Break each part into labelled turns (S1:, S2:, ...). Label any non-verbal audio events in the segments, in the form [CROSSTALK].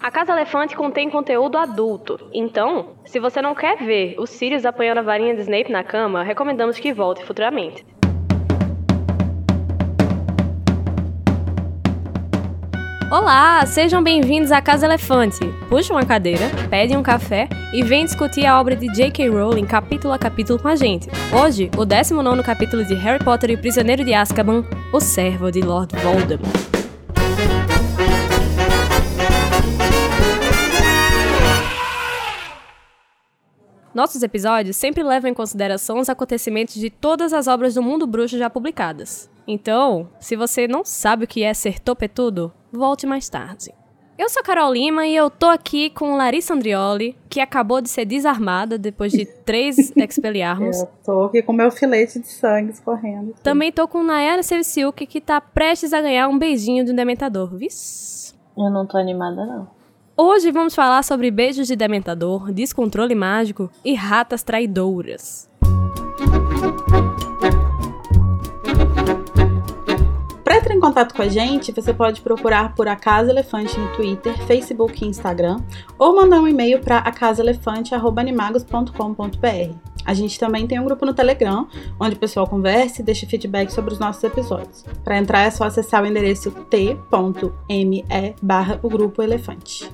S1: A Casa Elefante contém conteúdo adulto, então, se você não quer ver os Sirius apanhando a varinha de Snape na cama, recomendamos que volte futuramente. Olá, sejam bem-vindos à Casa Elefante. Puxa uma cadeira, pede um café e vem discutir a obra de J.K. Rowling capítulo a capítulo com a gente. Hoje, o 19 capítulo de Harry Potter e o Prisioneiro de Azkaban, O Servo de Lord Voldemort. Nossos episódios sempre levam em consideração os acontecimentos de todas as obras do mundo bruxo já publicadas. Então, se você não sabe o que é ser topetudo, volte mais tarde. Eu sou Carol Lima e eu tô aqui com Larissa Andrioli, que acabou de ser desarmada depois de [LAUGHS] três expeliarmos.
S2: Eu tô aqui com meu filete de sangue escorrendo. Aqui.
S1: Também tô com Nayara Sevciuk, que tá prestes a ganhar um beijinho de um dementador, viu?
S3: Eu não tô animada, não.
S1: Hoje vamos falar sobre beijos de dementador, descontrole mágico e ratas traidoras.
S2: Para entrar em contato com a gente, você pode procurar por A Casa Elefante no Twitter, Facebook e Instagram, ou mandar um e-mail para acasaelefante.animagos.com.br. A gente também tem um grupo no Telegram, onde o pessoal conversa e deixa feedback sobre os nossos episódios. Para entrar é só acessar o endereço t.me barra o grupo elefante.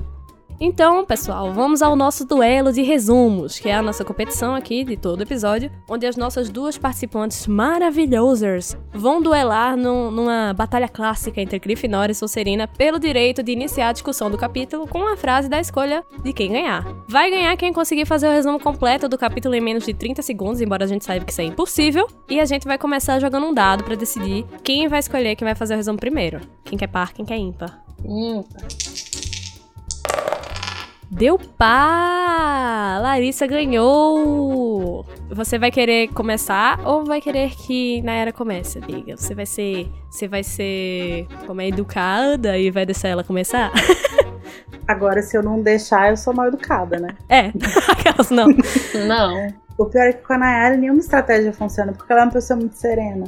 S1: Então, pessoal, vamos ao nosso duelo de resumos, que é a nossa competição aqui de todo episódio, onde as nossas duas participantes maravilhosas vão duelar numa batalha clássica entre Grifinória e Sonserina pelo direito de iniciar a discussão do capítulo com a frase da escolha de quem ganhar. Vai ganhar quem conseguir fazer o resumo completo do capítulo em menos de 30 segundos, embora a gente saiba que isso é impossível, e a gente vai começar jogando um dado para decidir quem vai escolher quem vai fazer o resumo primeiro. Quem quer par, quem quer ímpar.
S3: Ímpar.
S1: Deu pá! Larissa ganhou! Você vai querer começar ou vai querer que Nayara comece, amiga? Você vai ser. Você vai ser. Como é educada e vai deixar ela começar?
S2: Agora, se eu não deixar, eu sou mal educada, né?
S1: É, [LAUGHS] aquelas não.
S3: Não.
S2: O pior é que com a Nayara nenhuma estratégia funciona, porque ela é uma pessoa muito serena.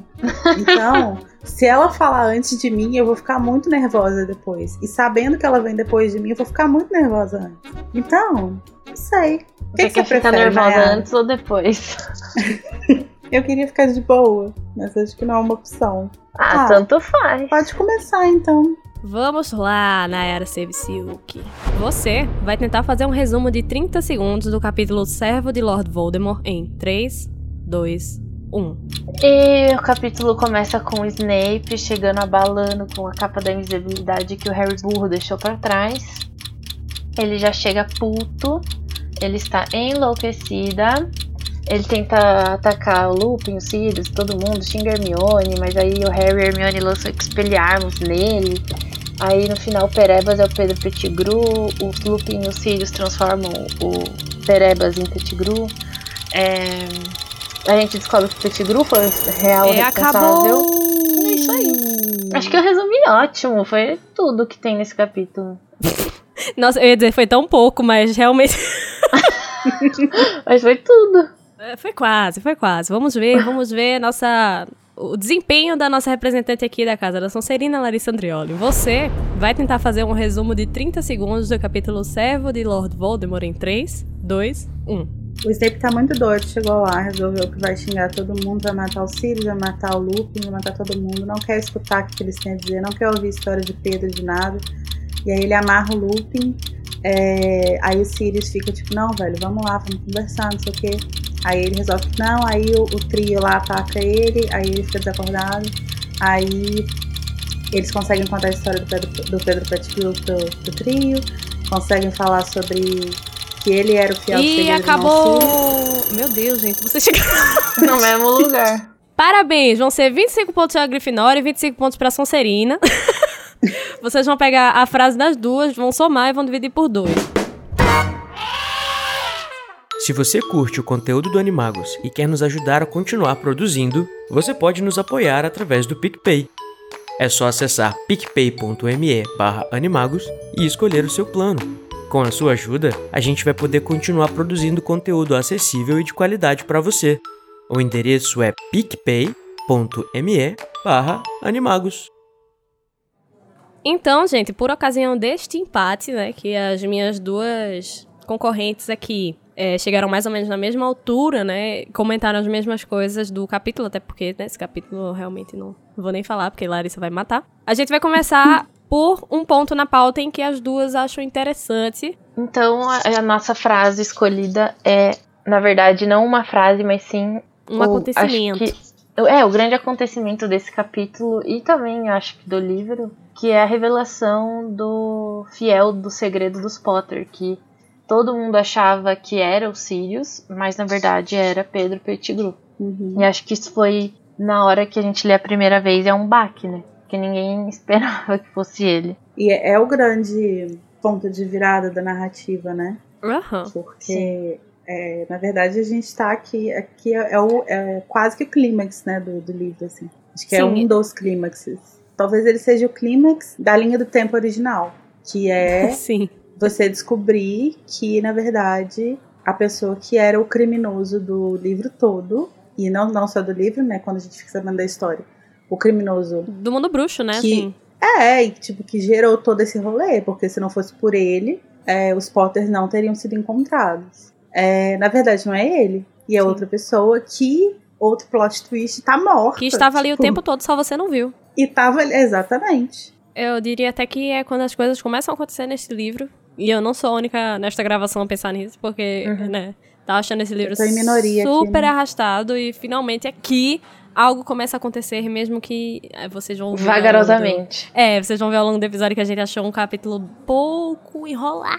S2: Então, [LAUGHS] se ela falar antes de mim, eu vou ficar muito nervosa depois. E sabendo que ela vem depois de mim, eu vou ficar muito nervosa antes. Então, não sei. O que,
S3: Você
S2: que
S3: quer
S2: você
S3: ficar
S2: prefere,
S3: nervosa
S2: Nayara?
S3: antes ou depois? [LAUGHS]
S2: Eu queria ficar de boa, mas acho que não é uma opção.
S3: Ah,
S2: Ah.
S3: tanto faz.
S2: Pode começar então.
S1: Vamos lá, Nayara Sevciuk. Você vai tentar fazer um resumo de 30 segundos do capítulo Servo de Lord Voldemort em 3, 2, 1.
S3: E o capítulo começa com o Snape chegando abalando com a capa da invisibilidade que o Harry burro deixou pra trás. Ele já chega puto, ele está enlouquecida. Ele tenta atacar o Lupin, o Sirius, todo mundo, xinga Hermione, mas aí o Harry e Hermione lançam Expelliarmus nele. Aí no final o Perebas é o Pedro Pettigrew, o Lupin e o Sirius transformam o Perebas em Pettigrew. É, A gente descobre que o Pettigrew foi o real
S1: E
S3: responsável.
S1: acabou!
S3: É isso aí. Acho que eu resumi ótimo, foi tudo que tem nesse capítulo. [LAUGHS]
S1: Nossa, eu ia dizer, foi tão pouco, mas realmente. [LAUGHS]
S3: Mas foi tudo.
S1: É, Foi quase, foi quase. Vamos ver, vamos ver nossa. O desempenho da nossa representante aqui da casa, da Sonserina Larissa Andrioli. Você vai tentar fazer um resumo de 30 segundos do capítulo Servo de Lord Voldemort em 3, 2, 1.
S2: O Snape tá muito doido, chegou lá, resolveu que vai xingar todo mundo, vai matar o Sirius, vai matar o Lupin, vai matar todo mundo, não quer escutar o que eles têm a dizer, não quer ouvir história de Pedro, de nada. E aí ele amarra o Lupin, é, aí o Sirius fica tipo, não, velho, vamos lá, vamos conversar, não sei o quê. Aí ele resolve que não, aí o, o trio lá ataca ele, aí ele fica desacordado, aí eles conseguem contar a história do Pedro, do Pedro Pettigrew pro, pro trio, conseguem falar sobre que ele era o fiel
S1: E
S2: seguidor do
S1: acabou! Meu Deus, gente, você chegou. [LAUGHS]
S3: No mesmo lugar.
S1: Parabéns! Vão ser 25 pontos pra Grifinória e 25 pontos pra Sonserina. [LAUGHS] Vocês vão pegar a frase das duas, vão somar e vão dividir por dois.
S4: Se você curte o conteúdo do Animagos e quer nos ajudar a continuar produzindo, você pode nos apoiar através do PicPay. É só acessar picpay.me animagos e escolher o seu plano. Com a sua ajuda, a gente vai poder continuar produzindo conteúdo acessível e de qualidade para você. O endereço é picpay.me animagos.
S1: Então, gente, por ocasião deste empate, né, que as minhas duas concorrentes aqui é, chegaram mais ou menos na mesma altura, né? Comentaram as mesmas coisas do capítulo, até porque né, esse capítulo realmente não vou nem falar, porque Larissa vai matar. A gente vai começar [LAUGHS] por um ponto na pauta em que as duas acham interessante.
S3: Então, a, a nossa frase escolhida é, na verdade, não uma frase, mas sim
S1: um o, acontecimento.
S3: Que, é, o grande acontecimento desse capítulo e também acho que do livro, que é a revelação do fiel do segredo dos Potter, que todo mundo achava que era o Sirius, mas na verdade era Pedro Pettigrew. Uhum. E acho que isso foi na hora que a gente lê a primeira vez é um baque, né? Que ninguém [LAUGHS] esperava que fosse ele.
S2: E é, é o grande ponto de virada da narrativa, né?
S1: Uhum.
S2: Porque é, na verdade, a gente está aqui, aqui é, é, o, é quase que o clímax né, do, do livro, assim. Acho que é Sim. é um dos clímaxes. Talvez ele seja o clímax da linha do tempo original, que é [LAUGHS]
S1: Sim.
S2: Você descobrir que, na verdade, a pessoa que era o criminoso do livro todo, e não, não só do livro, né, quando a gente fica sabendo da história, o criminoso...
S1: Do mundo bruxo, né,
S2: que,
S1: assim.
S2: É, e, tipo, que gerou todo esse rolê, porque se não fosse por ele, é, os Potters não teriam sido encontrados. É, na verdade, não é ele. E é Sim. outra pessoa que, outro plot twist, tá morta.
S1: Que estava ali tipo, o tempo todo, só você não viu.
S2: E tava, exatamente.
S1: Eu diria até que é quando as coisas começam a acontecer nesse livro. E eu não sou a única nesta gravação a pensar nisso, porque, uhum. né, tá achando esse livro super aqui, né? arrastado e finalmente aqui algo começa a acontecer, mesmo que é, vocês vão ver.
S3: Vagarosamente.
S1: Do... É, vocês vão ver ao longo do episódio que a gente achou um capítulo pouco enrolado.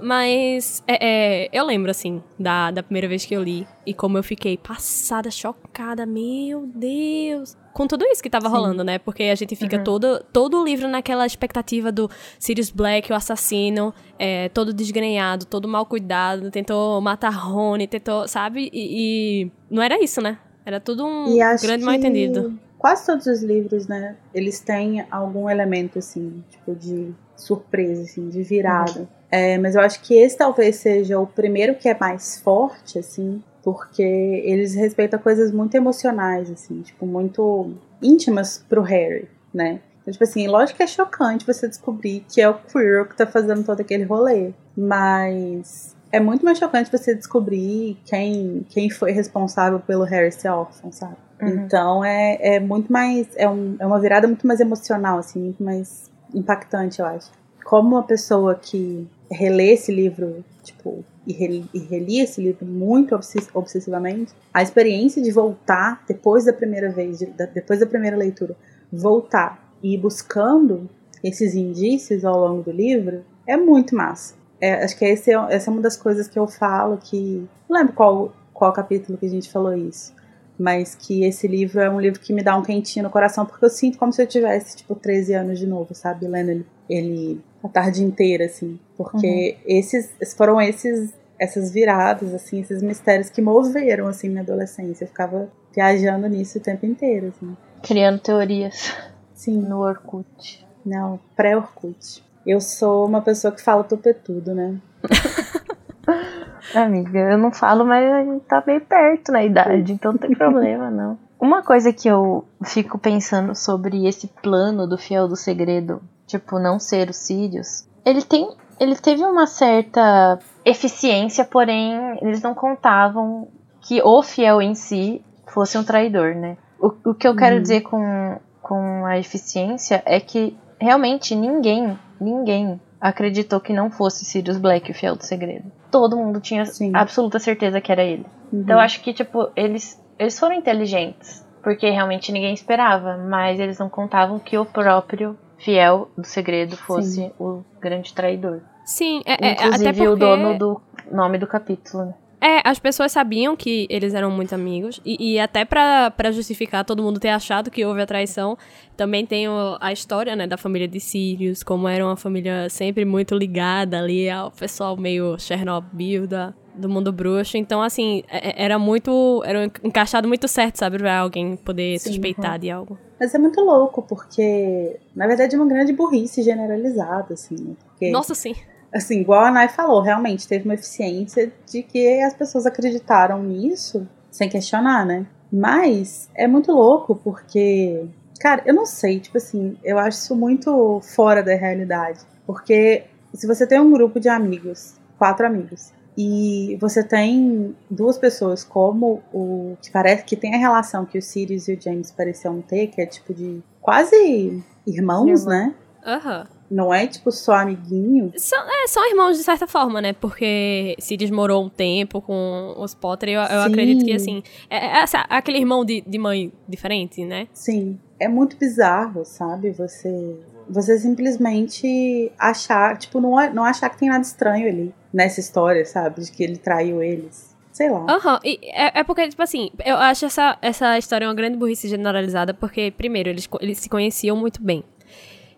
S1: Mas é, é, eu lembro, assim, da, da primeira vez que eu li e como eu fiquei passada, chocada. Meu Deus! com tudo isso que tava Sim. rolando, né? Porque a gente fica uhum. todo, todo o livro naquela expectativa do Sirius Black, o assassino, é, todo desgrenhado, todo mal cuidado, tentou matar Rony, tentou, sabe? E, e, não era isso, né? Era tudo um grande mal entendido.
S2: Quase todos os livros, né? Eles têm algum elemento, assim, tipo, de surpresa, assim, de virada. Uhum. É, mas eu acho que esse talvez seja o primeiro que é mais forte, assim, porque eles respeitam coisas muito emocionais, assim, tipo, muito íntimas pro Harry, né? Então, tipo assim, lógico que é chocante você descobrir que é o Quirrell que tá fazendo todo aquele rolê, mas é muito mais chocante você descobrir quem, quem foi responsável pelo Harry ser órfão, sabe? Uhum. Então é, é muito mais. É, um, é uma virada muito mais emocional, assim, muito mais impactante, eu acho. Como uma pessoa que relê esse livro, tipo, e, reli, e relia esse livro muito obsessivamente, a experiência de voltar depois da primeira vez, de, da, depois da primeira leitura, voltar e ir buscando esses indícios ao longo do livro é muito massa. É, acho que esse é, essa é uma das coisas que eu falo que. Não lembro qual, qual capítulo que a gente falou isso. Mas que esse livro é um livro que me dá um quentinho no coração, porque eu sinto como se eu tivesse, tipo, 13 anos de novo, sabe? Lendo ele, ele a tarde inteira, assim. Porque uhum. esses foram esses essas viradas, assim, esses mistérios que moveram, assim, minha adolescência. Eu ficava viajando nisso o tempo inteiro, assim.
S3: Criando teorias.
S2: Sim.
S3: No Orkut.
S2: Não, pré-Orkut. Eu sou uma pessoa que fala tupetudo, né? [LAUGHS]
S3: Amiga, eu não falo, mas a gente tá bem perto na idade, então não tem problema, não. Uma coisa que eu fico pensando sobre esse plano do Fiel do Segredo, tipo, não ser o Sirius, ele tem. Ele teve uma certa eficiência, porém, eles não contavam que o fiel em si fosse um traidor, né? O, o que eu quero uhum. dizer com, com a eficiência é que realmente ninguém ninguém acreditou que não fosse Sirius Black o fiel do segredo. Todo mundo tinha Sim. absoluta certeza que era ele. Uhum. Então eu acho que, tipo, eles, eles foram inteligentes. Porque realmente ninguém esperava, mas eles não contavam que o próprio fiel do segredo fosse Sim. o grande traidor.
S1: Sim, é, é
S3: Inclusive
S1: até porque...
S3: o dono do nome do capítulo, né?
S1: É, as pessoas sabiam que eles eram muito amigos. E, e até para justificar todo mundo ter achado que houve a traição, também tem o, a história, né, da família de Sirius, como era uma família sempre muito ligada ali ao pessoal meio Chernobyl da, do mundo bruxo. Então, assim, é, é, era muito. Era encaixado muito certo, sabe? Pra alguém poder Sim, suspeitar uhum. de algo.
S2: Mas é muito louco, porque, na verdade, é uma grande burrice generalizada, assim. Né? Porque
S1: Nossa, sim
S2: assim, igual a Nai falou, realmente teve uma eficiência de que as pessoas acreditaram nisso sem questionar, né? Mas é muito louco porque Cara, eu não sei, tipo assim, eu acho isso muito fora da realidade. Porque se você tem um grupo de amigos, quatro amigos, e você tem duas pessoas como o que parece que tem a relação que o Sirius e o James pareciam ter, que é tipo de quase irmãos,
S3: Irmão.
S2: né?
S1: Aham.
S2: Não é tipo só amiguinho.
S1: São, é, são irmãos de certa forma, né? Porque Sirius morou um tempo com os Potter. Eu, eu acredito que, assim, é, é aquele irmão de, de mãe diferente, né?
S2: Sim, é muito bizarro, sabe? Você você simplesmente achar, tipo, não, não achar que tem nada estranho ali nessa história, sabe? De que ele traiu eles. Sei lá.
S1: Aham, e é, é porque, tipo assim, eu acho essa, essa história uma grande burrice generalizada, porque, primeiro, eles, eles se conheciam muito bem.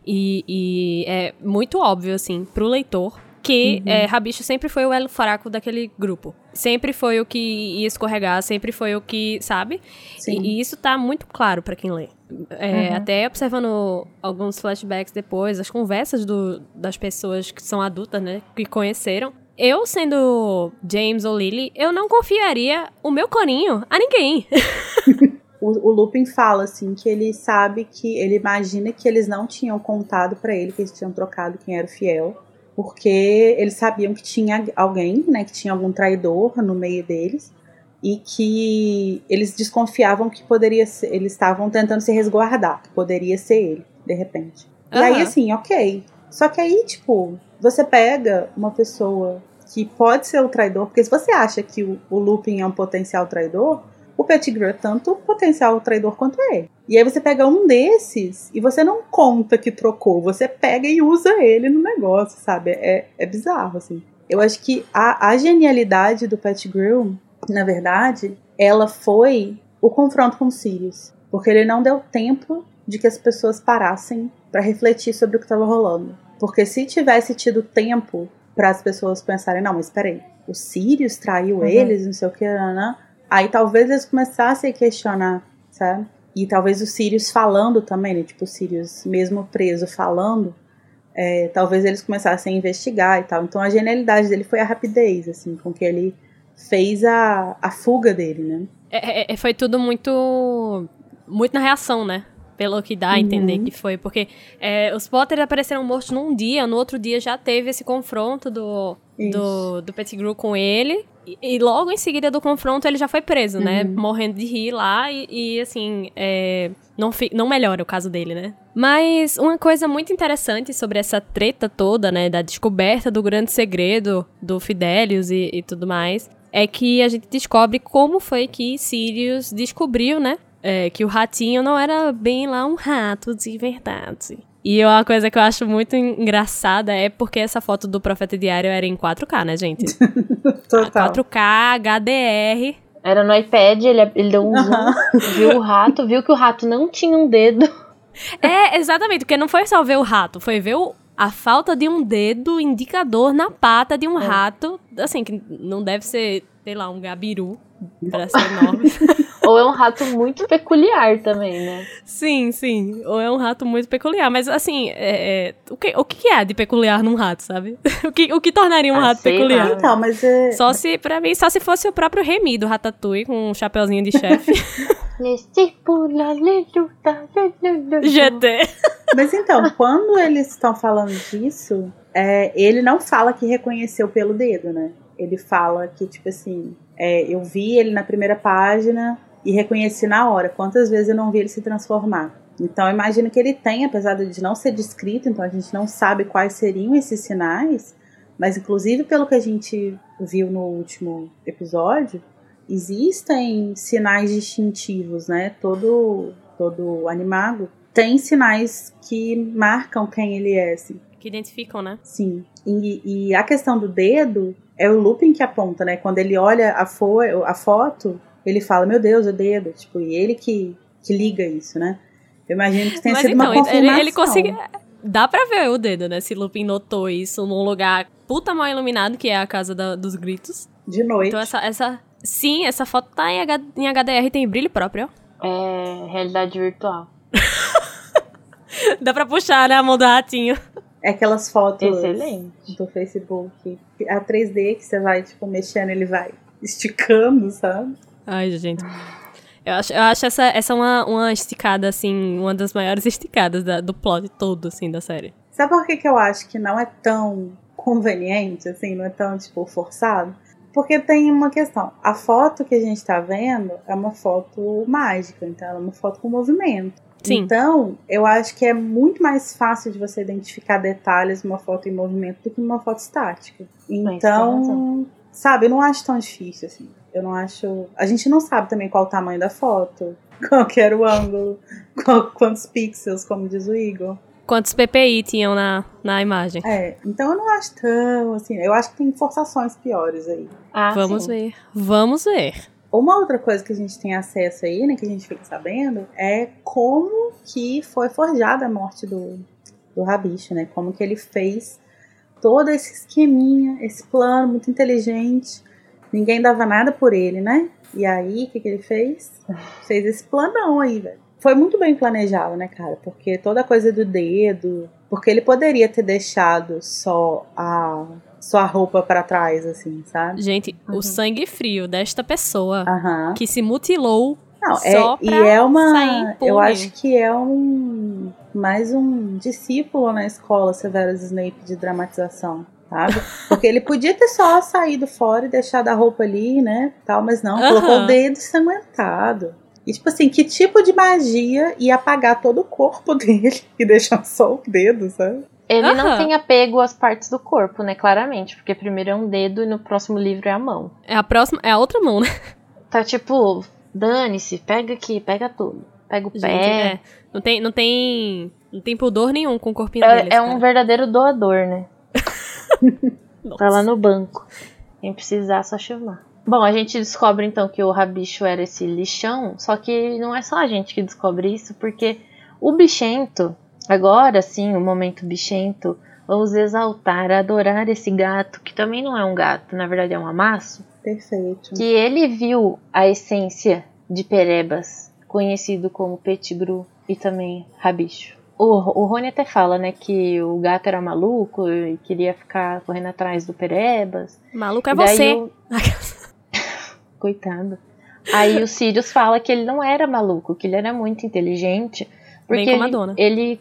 S1: E, e é muito óbvio, assim, pro leitor, que é, Rabicho sempre foi o elo fraco daquele grupo. Sempre foi o que ia escorregar, sempre foi o que, sabe?
S2: Sim.
S1: E, e isso tá muito claro pra quem lê. É,
S2: Uhum.
S1: Até observando alguns flashbacks depois, as conversas do- das pessoas que são adultas, né? Que conheceram. Eu, sendo James ou Lily, eu não confiaria o meu corinho a ninguém. [LAUGHS]
S2: O, o Lupin fala assim que ele sabe que ele imagina que eles não tinham contado pra ele que eles tinham trocado quem era o fiel, porque eles sabiam que tinha alguém, né, que tinha algum traidor no meio deles e que eles desconfiavam que poderia ser, eles estavam tentando se resguardar, que poderia ser ele, de repente. E aí assim, OK. Só que aí, tipo, você pega uma pessoa que pode ser o traidor, porque se você acha que o, o Lupin é um potencial traidor, o Pettigrew é tanto potencial traidor quanto ele. E aí você pega um desses e você não conta que trocou, você pega e usa ele no negócio, sabe? É, é bizarro, assim. Eu acho que a, a genialidade do Pettigrew, na verdade, ela foi o confronto com Sirius. Porque ele não deu tempo de que as pessoas parassem para refletir sobre o que estava rolando. Porque se tivesse tido tempo para as pessoas pensarem, não, mas peraí, o Sirius traiu
S3: Uhum.
S2: eles, não sei o que, nanã, aí talvez eles começassem a questionar, sabe? E talvez o Sirius falando também, né? Tipo, o Sirius mesmo preso falando, é, talvez eles começassem a investigar e tal. Então a genialidade dele foi a rapidez, assim, com que ele fez a, a fuga dele, né?
S1: É, é, foi tudo muito. Muito na reação, né? Pelo que dá a entender
S2: Uhum.
S1: que foi. Porque é, os Potter apareceram mortos num dia, no outro dia já teve esse confronto do, do, do Pettigrew com ele. E, e logo em seguida do confronto ele já foi preso, né?
S2: Uhum.
S1: Morrendo de rir lá. E, e, assim, é, não, fi- não melhora o caso dele, né? Mas uma coisa muito interessante sobre essa treta toda, né? Da descoberta do grande segredo do Fidelius e, e tudo mais. É que a gente descobre como foi que Sirius descobriu, né? é, que o ratinho não era bem lá um rato de verdade. E uma coisa que eu acho muito engraçada é porque essa foto do Profeta Diário era em 4K, né, gente? [LAUGHS]
S2: Total.
S1: 4K, HDR.
S3: Era no iPad, ele, ele deu um zoom, [LAUGHS] viu o rato, viu que o rato não tinha um dedo.
S1: É, exatamente, porque não foi só ver o rato, foi ver o- a falta de um dedo indicador na pata de um rato, assim, que não deve ser, sei lá, um gabiru, pra ser enorme. [LAUGHS]
S3: Ou é um rato muito peculiar também, né?
S1: sim, sim, ou é um rato muito peculiar, mas assim, é, é, o, que, o que é de peculiar num rato, sabe? [LAUGHS] o, que, o que tornaria um
S3: Ah,
S1: rato
S3: sei
S1: peculiar?
S3: lá.
S2: Então, mas é.
S1: Só se, pra mim, só se fosse o próprio Remy do Ratatouille com um chapeuzinho de chefe. [LAUGHS] GT.
S2: Mas então, quando eles estão falando disso, é, ele não fala que reconheceu pelo dedo, né? Ele fala que, tipo assim, é, eu vi ele na primeira página e reconheci na hora. Quantas vezes eu não vi ele se transformar? Então, imagino que ele tem, apesar de não ser descrito, então a gente não sabe quais seriam esses sinais, mas inclusive pelo que a gente viu no último episódio, existem sinais distintivos, né? Todo, todo animago tem sinais que marcam quem ele é, assim.
S1: Que identificam, né?
S2: Sim. E, e a questão do dedo é o Lupin que aponta, né? Quando ele olha a, fo a foto, ele fala, meu Deus, o dedo. Tipo, e ele que, que liga isso, né? Eu imagino que tenha
S1: Mas
S2: sido
S1: então,
S2: uma
S1: ele,
S2: confirmação.
S1: ele consegue. Dá pra ver o dedo, né? Se Lupin notou isso num lugar puta mal iluminado, que é a casa da- dos gritos.
S2: De noite.
S1: Então essa, essa. Sim, essa foto tá em, H- em HDR tem brilho próprio, ó.
S3: É realidade virtual. [LAUGHS] [LAUGHS]
S1: Dá pra puxar, né? A mão do ratinho.
S2: É aquelas fotos
S3: Excelente.
S2: do Facebook. A 3D que você vai, tipo, mexendo, ele vai esticando, sabe?
S1: Ai, gente. Eu acho, eu acho essa, essa uma, uma esticada, assim, uma das maiores esticadas da- do plot todo, assim, da série.
S2: Sabe por que, que eu acho que não é tão conveniente, assim, não é tão, tipo, forçado? Porque tem uma questão. A foto que a gente tá vendo é uma foto mágica, então ela é uma foto com movimento.
S1: Sim.
S2: Então, eu acho que é muito mais fácil de você identificar detalhes numa foto em movimento do que numa foto estática. Então, sabe, eu não acho tão difícil assim. Eu não acho. A gente não sabe também qual o tamanho da foto, [LAUGHS] qual que era o ângulo, [LAUGHS] qual- quantos pixels, como diz o Igor.
S1: Quantos PPI tinham na, na imagem?
S2: É, então eu não acho tão assim. Eu acho que tem forçações piores aí.
S3: Ah,
S1: Vamos
S3: sim.
S1: ver. Vamos ver.
S2: Uma outra coisa que a gente tem acesso aí, né, que a gente fica sabendo, é como que foi forjada a morte do, do Rabicho, né? Como que ele fez todo esse esqueminha, esse plano muito inteligente. Ninguém dava nada por ele, né? E aí, o que, que ele fez? [LAUGHS] Fez esse planão aí, velho. Foi muito bem planejado, né, cara? Porque toda a coisa do dedo. Porque ele poderia ter deixado só a sua roupa pra trás, assim, sabe?
S1: Gente,
S3: Uhum.
S1: o sangue frio desta pessoa
S2: Aham.
S1: que se mutilou.
S2: Não,
S1: Só
S2: é, e é uma. Eu acho que é um. Mais um discípulo na escola Severus Snape de dramatização, sabe? [LAUGHS] Porque ele podia ter só saído fora e deixado a roupa ali, né? Tal, mas não, colocou o dedo ensanguentado. E tipo assim, que tipo de magia ia apagar todo o corpo [LAUGHS] dele e deixar só o dedo, sabe?
S3: Ele não tem apego às partes do corpo, né? Claramente. Porque primeiro é um dedo e no próximo livro é a mão.
S1: É a próxima. É a outra mão, né?
S3: Tá tipo, dane-se, pega aqui, pega tudo. Pega o
S1: Gente,
S3: pé.
S1: é. Não tem, não tem. Não tem pudor nenhum com o corpinho
S3: É,
S1: dele.
S3: é um verdadeiro doador, né? [LAUGHS] Tá lá no banco. Quem precisar, só chamar. Bom, a gente descobre então que o rabicho era esse lixão, só que não é só a gente que descobre isso, porque o bichento, agora sim, o momento bichento, vamos exaltar, adorar esse gato, que também não é um gato, na verdade é um amasso,
S2: Perfeito.
S3: que ele viu a essência de Perebas, conhecido como Pettigrew e também Rabicho. O, o Rony até fala, né, que o gato era maluco e queria ficar correndo atrás do Perebas.
S1: Maluco é você.
S3: o- [LAUGHS] Coitado. Aí o Sirius fala que ele não era maluco, que ele era muito inteligente, porque
S1: Bem como a dona.
S3: ele, ele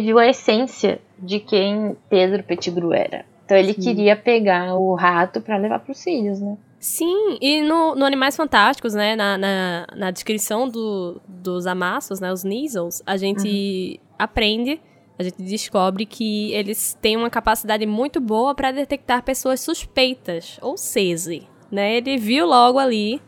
S3: viu a essência de quem Pedro Pettigrew era. Então ele
S2: Sim.
S3: queria pegar o rato pra levar pro Sirius, né?
S1: Sim, e no, no Animais Fantásticos, né, na, na, na descrição do, dos amassos, né, os Neasels, a gente aprende, a gente descobre que eles têm uma capacidade muito boa para detectar pessoas suspeitas, ou seja, né, ele viu logo ali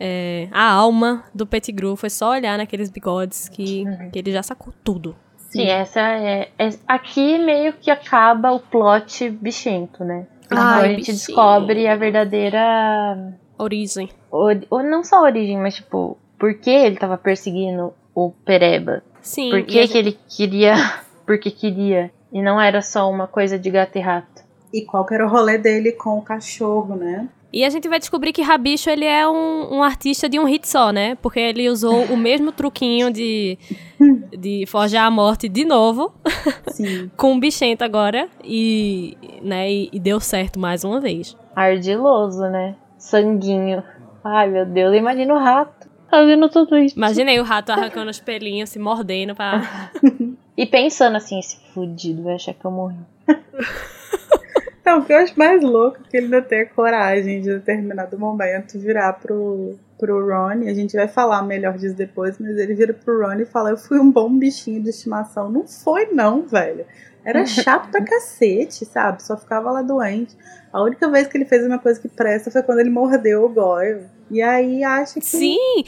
S1: é, a alma do Pettigrew, foi só olhar naqueles bigodes que,
S3: Uhum.
S1: que ele já sacou tudo.
S3: Sim, essa é, é- Aqui meio que acaba o plot bichento, né? Então
S1: Ai,
S3: a gente
S1: bichinho.
S3: descobre a verdadeira.
S1: Origem.
S3: ori- Ou não só a origem, mas tipo, por que ele tava perseguindo o Pereba?
S1: Sim,
S3: Por que,
S1: a
S3: que ele queria. [LAUGHS] Porque queria. E não era só uma coisa de gato e rato.
S2: E qual que era o rolê dele com o cachorro, né?
S1: E a gente vai descobrir que Rabicho ele é um, um artista de um hit só, né? Porque ele usou o mesmo truquinho de, [LAUGHS] de forjar a morte de novo, [LAUGHS]
S2: Sim.
S1: com o bichento agora, e, né, e, e deu certo mais uma vez.
S3: Ardiloso, né? Sanguinho. Ai, meu Deus, imagina o rato fazendo tudo isso.
S1: Imaginei o rato arrancando os pelinhos, se mordendo pra. [LAUGHS]
S3: E pensando assim, esse fudido vai achar que eu morri.
S2: Então, o que eu acho mais louco é que ele não tem a coragem de, em determinado momento, virar pro, pro Ron. A gente vai falar melhor disso depois, mas ele vira pro Ron e fala: Eu fui um bom bichinho de estimação. Não foi, não, velho. Era [LAUGHS] chato pra cacete, sabe? Só ficava lá doente. A única vez que ele fez uma coisa que presta foi quando ele mordeu o Goyle. E aí acha que.
S1: Sim!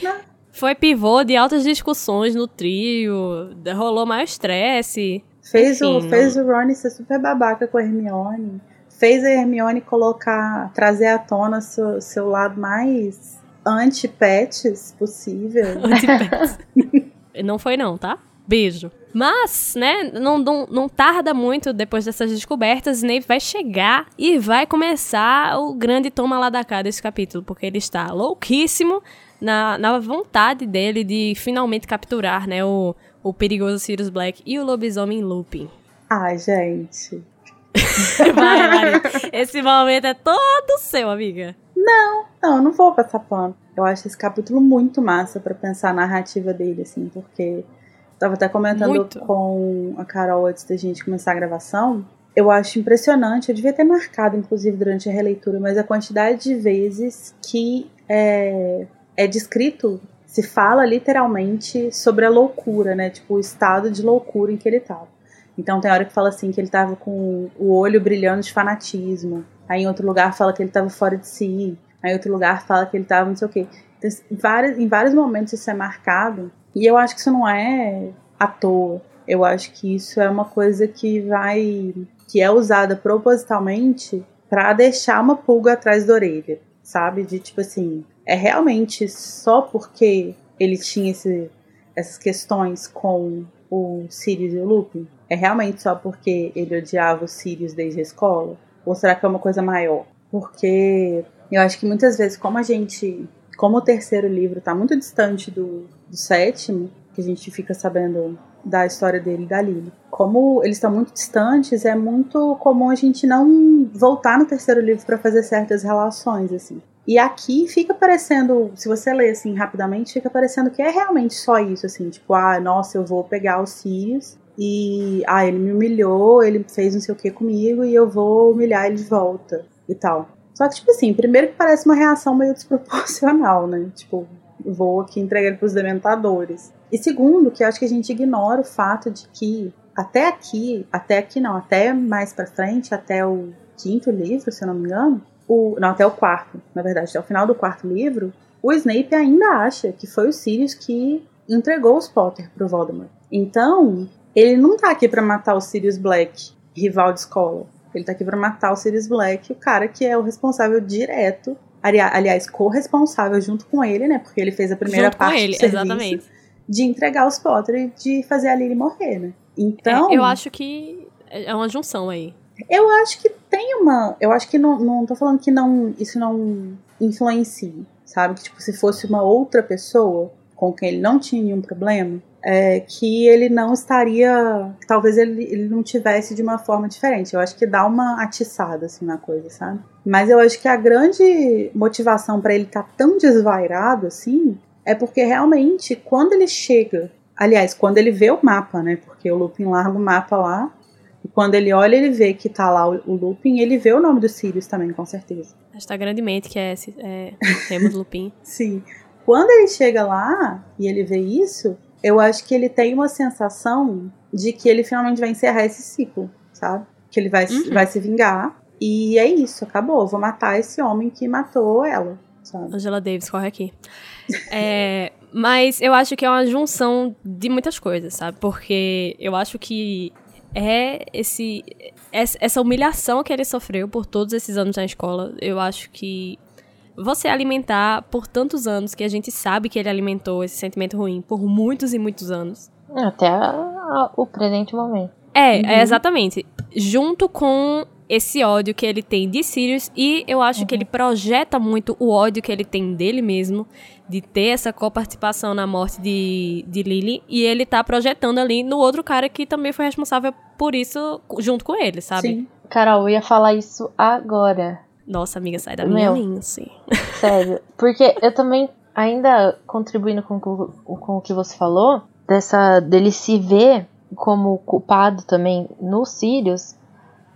S1: Foi pivô de altas discussões no trio, rolou maior estresse.
S2: Fez, o,
S1: Enfim,
S2: fez o Ron ser super babaca com a Hermione. Fez a Hermione colocar, trazer à tona seu, seu lado mais anti-pets possível. [LAUGHS] [LAUGHS]
S1: Não foi não, tá? Beijo. Mas, né, não, não, não tarda muito depois dessas descobertas, Snape vai chegar e vai começar o grande toma lá da cá desse capítulo, porque ele está louquíssimo na, na vontade dele de finalmente capturar, né, o, o perigoso Sirius Black e o lobisomem Lupin.
S2: Ai, gente. [LAUGHS]
S1: Vai. Esse momento é todo seu, amiga.
S2: Não, não vou passar pano. Eu acho esse capítulo muito massa para pensar a narrativa dele, assim, porque tava até comentando muito. com a Carol antes da gente começar a gravação. Eu acho impressionante, eu devia ter marcado, inclusive, durante a releitura, mas a quantidade de vezes que é, é descrito, se fala literalmente sobre a loucura, né? Tipo, o estado de loucura em que ele tava. Então tem hora que fala assim que ele tava com o olho brilhando de fanatismo. Aí em outro lugar fala que ele tava fora de si. Aí em outro lugar fala que ele tava não sei o quê. Então, em, vários, em vários momentos isso é marcado. E eu acho que isso não é à toa. Eu acho que isso é uma coisa que vai. que é usada propositalmente para deixar uma pulga atrás da orelha. Sabe? De tipo assim. É realmente só porque ele tinha esse, essas questões com o Sirius e o Lupin? É realmente só porque ele odiava o Sirius desde a escola? Ou será que é uma coisa maior? Porque eu acho que muitas vezes, como a gente. Como o terceiro livro está muito distante do, do sétimo, que a gente fica sabendo da história dele e da Lily. Como eles estão muito distantes, é muito comum a gente não voltar no terceiro livro para fazer certas relações, assim. E aqui fica parecendo, se você ler assim rapidamente, fica parecendo que é realmente só isso, assim, tipo, ah, nossa, eu vou pegar os Sirius e, ah, ele me humilhou, ele fez não sei o que comigo e eu vou humilhar ele de volta e tal. Só que, tipo assim, primeiro que parece uma reação meio [LAUGHS] desproporcional, né? Tipo, vou aqui entregar ele pros dementadores. E segundo, que acho que a gente ignora o fato de que até aqui, até aqui não, até mais pra frente, até o quinto livro, se eu não me engano, o, não, até o quarto, na verdade, até o final do quarto livro, o Snape ainda acha que foi o Sirius que entregou os Potter pro Voldemort. Então, ele não tá aqui para matar o Sirius Black, rival de escola. Ele tá aqui para matar o Sirius Black, o cara que é o responsável direto, aliás, corresponsável junto com ele, né? Porque ele fez a primeira junto parte com ele, do serviço, exatamente. de entregar os Potter e de fazer a Lily morrer, né? Então,
S1: é, eu acho que é uma junção aí.
S2: Eu acho que tem uma. Eu acho que não, não tô falando que não isso não influencia, sabe? Que tipo, se fosse uma outra pessoa com quem ele não tinha nenhum problema, é, que ele não estaria. Talvez ele, ele não tivesse de uma forma diferente. Eu acho que dá uma atiçada assim na coisa, sabe? Mas eu acho que a grande motivação para ele estar tá tão desvairado assim é porque realmente quando ele chega. Aliás, quando ele vê o mapa, né? Porque o Lupin larga o mapa lá e quando ele olha, ele vê que tá lá o, o Lupin, ele vê o nome do Sirius também, com certeza.
S1: Está grandemente que é, é Remo do Lupin. [LAUGHS]
S2: Sim. Quando ele chega lá e ele vê isso, eu acho que ele tem uma sensação de que ele finalmente vai encerrar esse ciclo, sabe? Que ele vai, uhum. vai se vingar. E é isso, acabou. Vou matar esse homem que matou ela. Sabe?
S1: Angela Davis, corre aqui. é, mas eu acho que é uma junção de muitas coisas, sabe? Porque eu acho que é esse essa humilhação que ele sofreu por todos esses anos na escola. Eu acho que você alimentar por tantos anos que a gente sabe que ele alimentou esse sentimento ruim por muitos e muitos anos.
S3: Até a, a, o presente momento.
S1: É, é uhum. é exatamente. Junto com esse ódio que ele tem de Sirius e eu acho uhum. que ele projeta muito o ódio que ele tem dele mesmo, de ter essa coparticipação na morte de, de Lily, e ele tá projetando ali no outro cara que também foi responsável por isso junto com ele, sabe? Sim.
S3: Carol, eu ia falar isso agora.
S1: Nossa, amiga, sai da minha linha, sim.
S3: Sério. [LAUGHS] Porque eu também, ainda contribuindo com, com, com o que você falou, dessa dele se ver como culpado também no Sirius,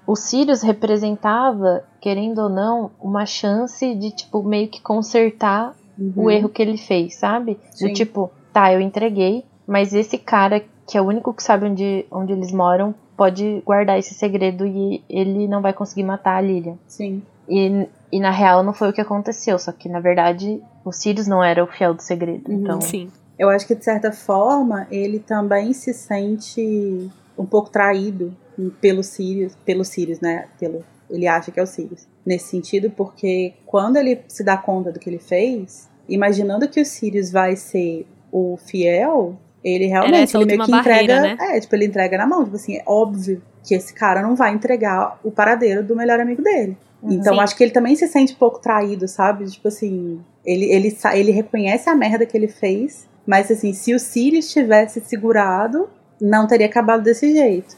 S3: o Sirius representava, querendo ou não, uma chance de, tipo, meio que consertar uhum. o erro que ele fez, sabe? Sim. Do tipo, tá, eu entreguei, mas esse cara, que é o único que sabe onde, onde eles moram, pode guardar esse segredo e ele não vai conseguir matar a Lilian.
S2: Sim.
S3: E, e na real não foi o que aconteceu, só que na verdade o Sirius não era o fiel do segredo. Uhum. Então.
S1: Sim.
S2: Eu acho que de certa forma ele também se sente um pouco traído pelo Sirius, pelo Sirius, né? Pelo, ele acha que é o Sirius. Nesse sentido, porque quando ele se dá conta do que ele fez, imaginando que o Sirius vai ser o fiel, ele realmente ele meio que entrega, né? é, tipo, ele entrega na mão, tipo assim, é óbvio que esse cara não vai entregar o paradeiro do melhor amigo dele. Uhum. Então Sim. acho que ele também se sente um pouco traído, sabe? Tipo assim, ele, ele, ele reconhece a merda que ele fez, mas assim, se o Sirius tivesse segurado, não teria acabado desse jeito.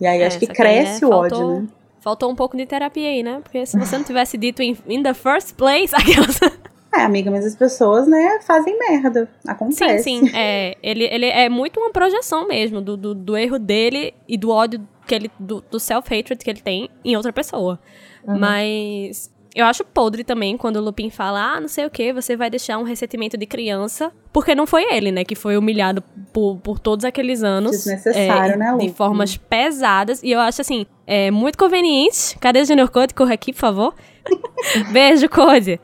S2: E aí é, acho que cresce aí, né, o faltou, ódio, né?
S1: Faltou um pouco de terapia aí, né? Porque se você não [LAUGHS] tivesse dito in, in the first place, [LAUGHS] aquelas.
S2: É, amiga, mas as pessoas, né, fazem merda. Acontece.
S1: Sim, sim. É, ele, ele é muito uma projeção mesmo do, do, do erro dele e do ódio que ele. do, do self-hatred que ele tem em outra pessoa. Uhum. Mas. Eu acho podre também quando o Lupin fala, ah, não sei o que, você vai deixar um ressentimento de criança. Porque não foi ele, né, que foi humilhado por, por todos aqueles anos.
S2: Desnecessário,
S1: é,
S2: né, Lupin?
S1: De formas pesadas. E eu acho, assim, é muito conveniente. Cadê o Junior Code? Corre aqui, por favor. [LAUGHS] Beijo, Code.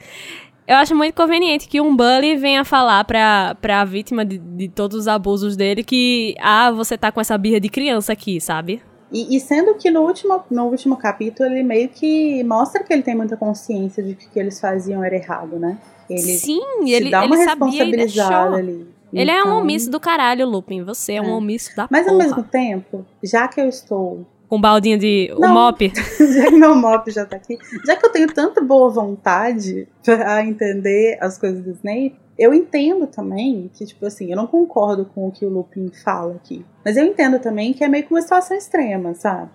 S1: Eu acho muito conveniente que um bully venha falar pra, pra vítima de, de todos os abusos dele que, ah, você tá com essa birra de criança aqui, sabe?
S2: E, e, sendo que no último, no último capítulo ele meio que mostra que ele tem muita consciência de que o que eles faziam era errado, né?
S1: Ele Sim, ele, dá uma ele responsabilizada ali. Ele então... é um então omisso do caralho, Lupin. Você é, é. um omisso da
S2: Mas
S1: porra.
S2: ao mesmo tempo, já que eu estou
S1: com um baldinho de. o mop? [LAUGHS]
S2: já que meu mop já tá aqui. Já que eu tenho tanta boa vontade pra entender as coisas do Snape, eu entendo também que, tipo assim, eu não concordo com o que o Lupin fala aqui. Mas eu entendo também que é meio que uma situação extrema, sabe?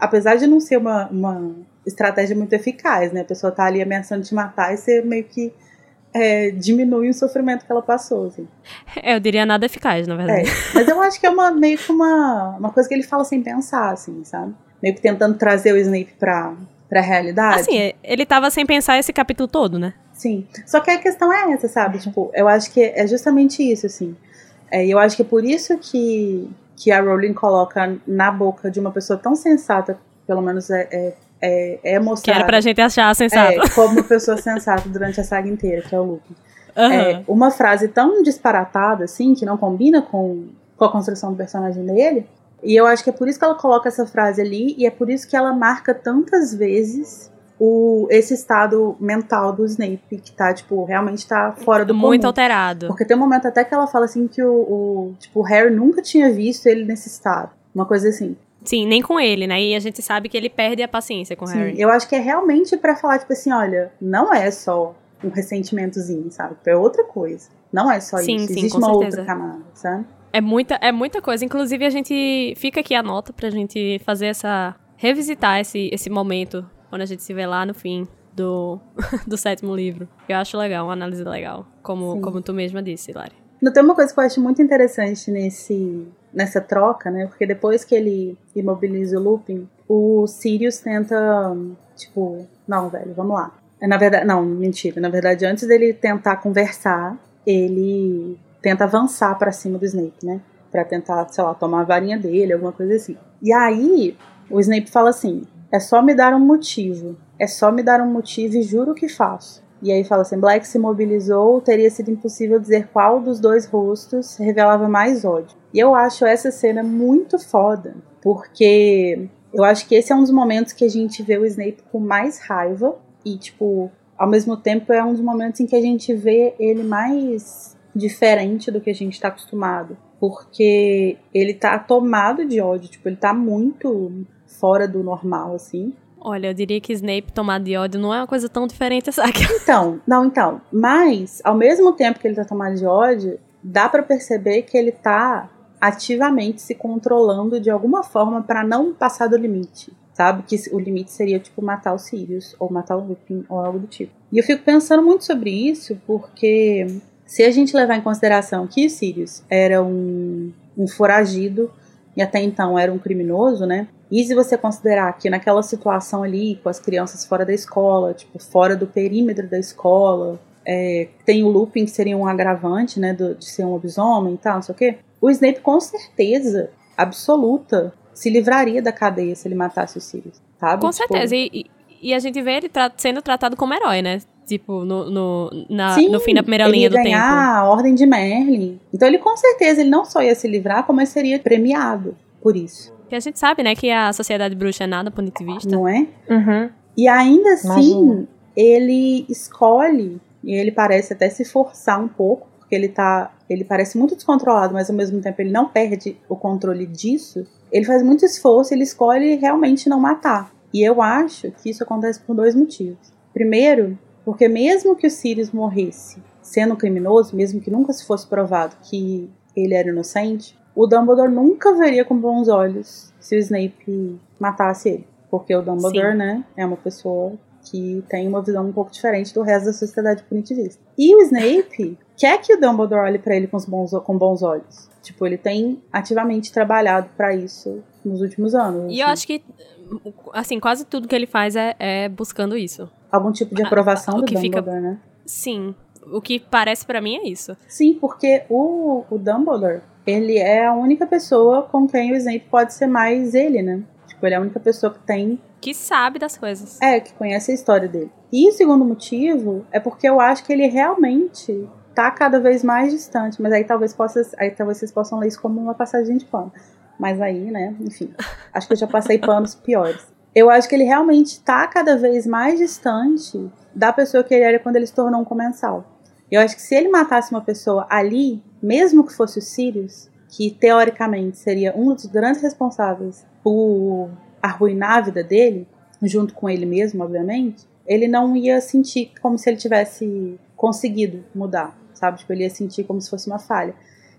S2: Apesar de não ser uma, uma estratégia muito eficaz, né? A pessoa tá ali ameaçando te matar e você meio que é, diminui o sofrimento que ela passou, assim.
S1: É, eu diria nada eficaz, na verdade.
S2: É, mas eu acho que é uma, meio que uma, uma coisa que ele fala sem pensar, assim, sabe? Meio que tentando trazer o Snape pra, pra realidade.
S1: Assim, ele tava sem pensar esse capítulo todo, né?
S2: Sim. Só que a questão é essa, sabe? Tipo, eu acho que é justamente isso, assim. É, eu acho que é por isso que, que a Rowling coloca na boca de uma pessoa tão sensata, pelo menos é, é é, é mostrado.
S1: Que era pra gente achar sensato.
S2: É, como pessoa sensata durante a saga inteira, que é o Luke. Uhum. É, uma frase tão disparatada, assim, que não combina com, com a construção do personagem dele. E eu acho que é por isso que ela coloca essa frase ali, e é por isso que ela marca tantas vezes o, esse estado mental do Snape, que tá, tipo, realmente tá fora do
S1: Muito
S2: comum.
S1: alterado.
S2: Porque tem um momento até que ela fala assim que o, o, tipo, o Harry nunca tinha visto ele nesse estado. Uma coisa assim.
S1: Sim, nem com ele, né? E a gente sabe que ele perde a paciência com o Harry.
S2: Eu acho que é realmente para falar, tipo assim, olha, não é só um ressentimentozinho, sabe? É outra coisa. Não é só
S1: sim,
S2: isso.
S1: Sim,
S2: Existe uma certeza. outra camada, sabe?
S1: É muita, é muita coisa. Inclusive, a gente fica aqui a nota pra gente fazer essa. revisitar esse, esse momento quando a gente se vê lá no fim do, [LAUGHS] do sétimo livro. Eu acho legal, uma análise legal. Como, como tu mesma disse, Lari.
S2: Não tem uma coisa que eu acho muito interessante nesse, nessa troca, né? Porque depois que ele imobiliza o Lupin, o Sirius tenta, tipo, não, velho, vamos lá. É, na verdade, não, mentira. Na verdade, antes dele tentar conversar, ele tenta avançar para cima do Snape, né? Para tentar, sei lá, tomar a varinha dele, alguma coisa assim. E aí, o Snape fala assim: é só me dar um motivo. É só me dar um motivo e juro que faço. E aí fala assim: Black se mobilizou, teria sido impossível dizer qual dos dois rostos revelava mais ódio. E eu acho essa cena muito foda, porque eu acho que esse é um dos momentos que a gente vê o Snape com mais raiva e, tipo, ao mesmo tempo é um dos momentos em que a gente vê ele mais diferente do que a gente tá acostumado. Porque ele tá tomado de ódio, tipo, ele tá muito fora do normal, assim.
S1: Olha, eu diria que Snape tomar de ódio não é uma coisa tão diferente [LAUGHS] aqui.
S2: Então, não, então. Mas, ao mesmo tempo que ele tá tomado de ódio, dá para perceber que ele tá ativamente se controlando de alguma forma para não passar do limite. Sabe? Que o limite seria, tipo, matar o Sirius, ou matar o Lupin, ou algo do tipo. E eu fico pensando muito sobre isso, porque se a gente levar em consideração que o Sirius era um, um foragido, e até então era um criminoso, né? E se você considerar que naquela situação ali, com as crianças fora da escola, tipo, fora do perímetro da escola, é, tem o looping que seria um agravante, né, do, de ser um lobisomem e tal, não sei o quê, o Snape com certeza absoluta se livraria da cadeia se ele matasse o Sirius, sabe?
S1: Com tipo, certeza, e, e, a gente vê ele tra sendo tratado como herói, né? Tipo, no, no, na,
S2: Sim,
S1: no fim da primeira linha do
S2: tempo. Ele ganhar a Ordem de Merlin. Então ele com certeza ele não só ia se livrar, como ele seria premiado por isso.
S1: Porque a gente sabe, né, que a sociedade bruxa é nada punitivista.
S2: Não é?
S3: Uhum.
S2: E ainda assim, Imagina. ele escolhe, e ele parece até se forçar um pouco, porque ele tá. Ele parece muito descontrolado, mas ao mesmo tempo ele não perde o controle disso. Ele faz muito esforço, ele escolhe realmente não matar. E eu acho que isso acontece por dois motivos. Primeiro, porque mesmo que o Sirius morresse sendo criminoso, mesmo que nunca se fosse provado que ele era inocente, o Dumbledore nunca veria com bons olhos se o Snape matasse ele. Porque o Dumbledore, Sim. né, é uma pessoa que tem uma visão um pouco diferente do resto da sociedade punitivista. E o Snape quer que o Dumbledore olhe para ele com, bons, com bons olhos. Tipo, ele tem ativamente trabalhado para isso nos últimos anos.
S1: E eu acho que, assim, quase tudo que ele faz é, é buscando isso.
S2: Algum tipo de aprovação
S1: o
S2: do
S1: que
S2: Dumbledore,
S1: fica-
S2: né?
S1: Sim. O que parece pra mim é isso.
S2: Sim, porque o, o Dumbledore, ele é a única pessoa com quem o Snape pode ser mais ele, né? Tipo, ele é a única pessoa que tem
S1: Que sabe das coisas.
S2: É, que conhece a história dele. E o segundo motivo é porque eu acho que ele realmente tá cada vez mais distante. Mas aí talvez possa, aí talvez vocês possam ler isso como uma passagem de pano. Mas aí, né, enfim. [LAUGHS] Acho que eu já passei panos piores. Eu acho que ele realmente tá cada vez mais distante da pessoa que ele era quando ele se tornou um comensal. Eu acho que se ele matasse uma pessoa ali, mesmo que fosse o Sirius, que teoricamente seria um dos grandes responsáveis por arruinar a vida dele, junto com ele mesmo, obviamente, ele não ia sentir como se ele tivesse conseguido mudar, sabe? Tipo, ele ia sentir como se fosse uma falha.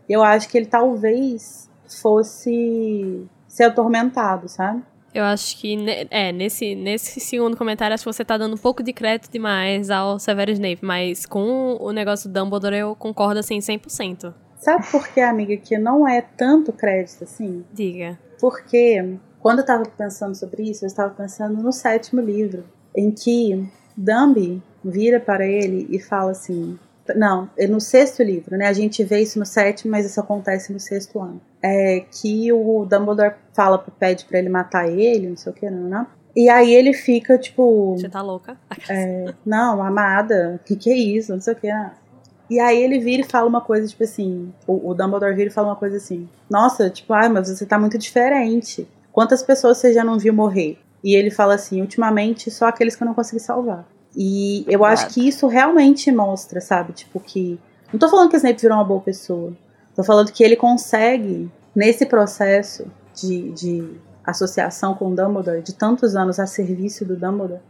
S2: Eu acho que ele talvez fosse ser atormentado, sabe?
S1: Eu acho que, é, nesse, nesse segundo comentário, acho que você tá dando um pouco de crédito demais ao Severus Snape, mas com o negócio do Dumbledore eu concordo, assim, 100%.
S2: Sabe por que, amiga, que não é tanto crédito assim?
S1: Diga.
S2: Porque quando eu tava pensando sobre isso, eu estava pensando no sétimo livro, em que Dumby vira para ele e fala assim. Não, é no sexto livro, né? A gente vê isso no sétimo, mas isso acontece no sexto ano. É que o Dumbledore fala, pede pra ele matar ele, não sei o que, não, não. E aí ele fica, tipo.
S1: Você tá louca? [LAUGHS]
S2: Não, amada, que que é isso? Não sei o que. ah. E aí ele vira e fala uma coisa, tipo assim, o, o Dumbledore vira e fala uma coisa assim, nossa, tipo, ai, mas você tá muito diferente. Quantas pessoas você já não viu morrer? E ele fala assim, ultimamente só aqueles que eu não consegui salvar. E eu acho que isso realmente mostra, sabe, tipo que... Não tô falando que o Snape virou uma boa pessoa. Tô falando que ele consegue, nesse processo de, de associação com o Dumbledore, de tantos anos a serviço do Dumbledore,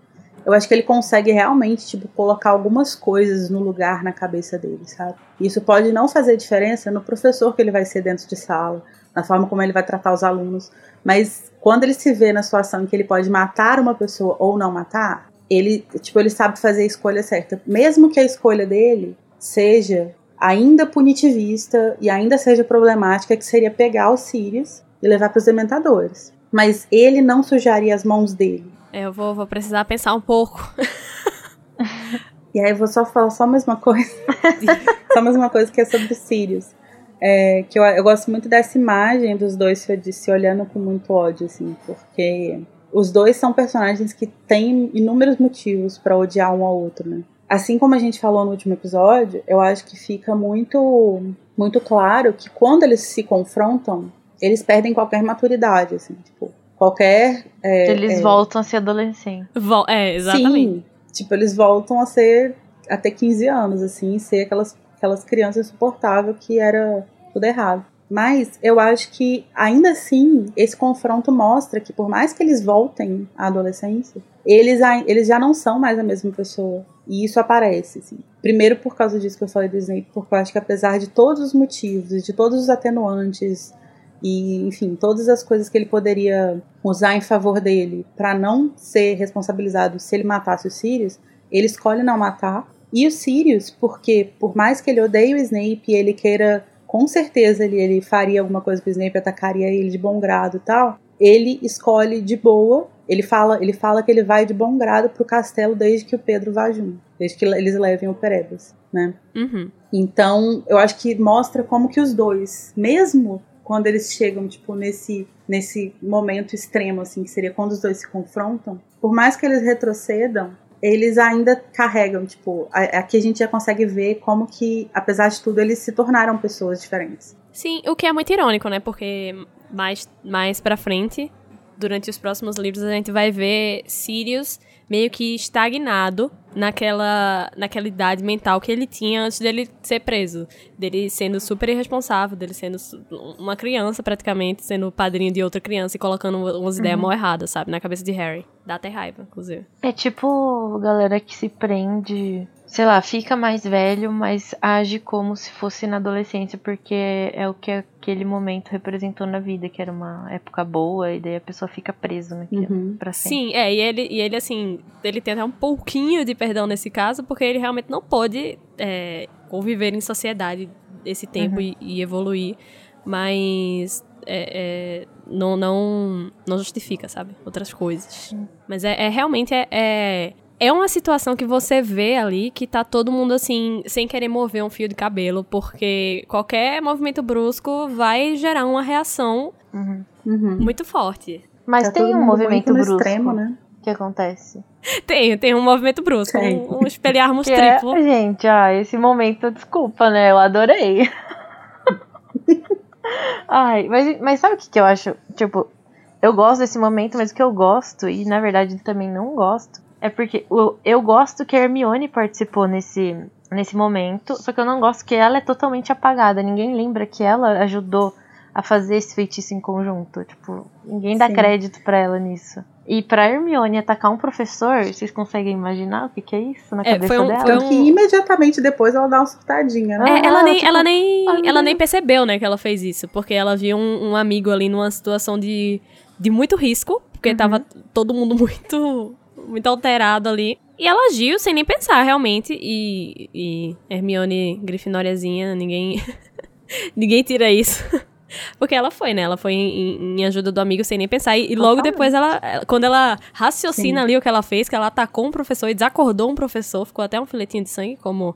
S2: eu acho que ele consegue realmente, tipo, colocar algumas coisas no lugar na cabeça dele, sabe? Isso pode não fazer diferença no professor que ele vai ser dentro de sala, na forma como ele vai tratar os alunos, mas quando ele se vê na situação em que ele pode matar uma pessoa ou não matar, ele, tipo, ele sabe fazer a escolha certa, mesmo que a escolha dele seja ainda punitivista e ainda seja problemática, que seria pegar os Sirius e levar para os dementadores. Mas ele não sujaria as mãos dele.
S1: É, Eu vou, vou precisar pensar um pouco. [LAUGHS]
S2: E aí eu vou só falar só mais uma coisa. [LAUGHS] só mais uma coisa que é sobre os Sirius. É, que eu, eu gosto muito dessa imagem dos dois se, se olhando com muito ódio, assim, porque os dois são personagens que têm inúmeros motivos para odiar um ao outro, né? Assim como a gente falou no último episódio, eu acho que fica muito, muito claro que quando eles se confrontam, eles perdem qualquer maturidade, assim, tipo, qualquer. é,
S3: Eles
S2: é,
S3: voltam a ser adolescentes.
S1: Vol- é, exatamente.
S2: Sim, tipo, eles voltam a ser até 15 anos, assim, ser aquelas, aquelas crianças insuportáveis que era tudo errado. Mas eu acho que, ainda assim, esse confronto mostra que, por mais que eles voltem à adolescência, eles, eles já não são mais a mesma pessoa. E isso aparece, assim. Primeiro por causa disso que eu falei do Snape, porque eu acho que apesar de todos os motivos, de todos os atenuantes, e, enfim, todas as coisas que ele poderia usar em favor dele para não ser responsabilizado se ele matasse o Sirius, ele escolhe não matar. E o Sirius, porque por mais que ele odeie o Snape e ele queira, com certeza ele, ele faria alguma coisa com o Snape, atacaria ele de bom grado e tal, ele escolhe de boa. Ele fala, ele fala que ele vai de bom grado pro castelo desde que o Pedro vá junto, desde que eles levem o Perebas, né?
S1: Uhum.
S2: Então, eu acho que mostra como que os dois, mesmo quando eles chegam, tipo, nesse, nesse momento extremo, assim, que seria quando os dois se confrontam, por mais que eles retrocedam, eles ainda carregam, tipo, aqui a gente já consegue ver como que, apesar de tudo, eles se tornaram pessoas diferentes.
S1: Sim, o que é muito irônico, né? Porque mais, mais pra frente, durante os próximos livros, a gente vai ver Sirius meio que estagnado naquela, naquela idade mental que ele tinha antes dele ser preso. Dele sendo super irresponsável, dele sendo uma criança praticamente, sendo padrinho de outra criança e colocando umas ideias mal erradas, sabe? Na cabeça de Harry. Dá até raiva, inclusive.
S3: É tipo galera que se prende sei lá, fica mais velho, mas age como se fosse na adolescência, porque é o que aquele momento representou na vida, que era uma época boa, e daí a pessoa fica presa naquilo
S2: Uhum.
S3: pra sempre.
S1: Sim, é, e ele, e ele, assim, ele tem até um pouquinho de perdão nesse caso, porque ele realmente não pôde é, conviver em sociedade esse tempo e, e evoluir, mas é, é, não, não, não justifica, sabe? Outras coisas. Mas é, é realmente é, é, é uma situação que você vê ali que tá todo mundo assim, sem querer mover um fio de cabelo, porque qualquer movimento brusco vai gerar uma reação
S3: Uhum.
S2: Uhum.
S1: muito forte.
S3: Mas
S2: Tá
S3: tem um movimento brusco
S2: extremo, né?
S3: que acontece.
S1: Tem, tem um movimento brusco,
S2: Tem.
S1: um, um espelharmos [LAUGHS]
S3: Que é,
S1: triplo.
S3: gente, ah, esse momento, desculpa, né? Eu adorei. [LAUGHS] Ai, mas, mas sabe o que, que eu acho? Tipo, eu gosto desse momento, mas o que eu gosto, e na verdade também não gosto, é porque o- eu gosto que a Hermione participou nesse, nesse momento, só que eu não gosto que ela é totalmente apagada. Ninguém lembra que ela ajudou a fazer esse feitiço em conjunto. Tipo, ninguém dá
S2: Sim.
S3: crédito pra ela nisso. E pra Hermione atacar um professor, vocês conseguem imaginar o que, que é isso na
S1: É,
S3: cabeça
S1: foi um-
S3: dela?
S1: foi
S2: Tanto que imediatamente depois ela dá uma surtadinha, né?
S1: É, ela
S3: Ah,
S1: nem,
S3: tipo,
S1: ela nem, ela nem percebeu, né, que ela fez isso, porque ela viu um, um amigo ali numa situação de, de muito risco, porque
S3: Uhum.
S1: tava todo mundo [LAUGHS] muito, muito alterado ali. E ela agiu sem nem pensar, realmente, e, e Hermione Grifinóriazinha, ninguém, [LAUGHS] ninguém tira isso. [LAUGHS] Porque ela foi, né? Ela foi em, em ajuda do amigo sem nem pensar. E, e logo depois, ela, ela- quando ela raciocina
S2: Sim.
S1: ali o que ela fez, que ela atacou um professor e desacordou um professor, ficou até um filetinho de sangue, como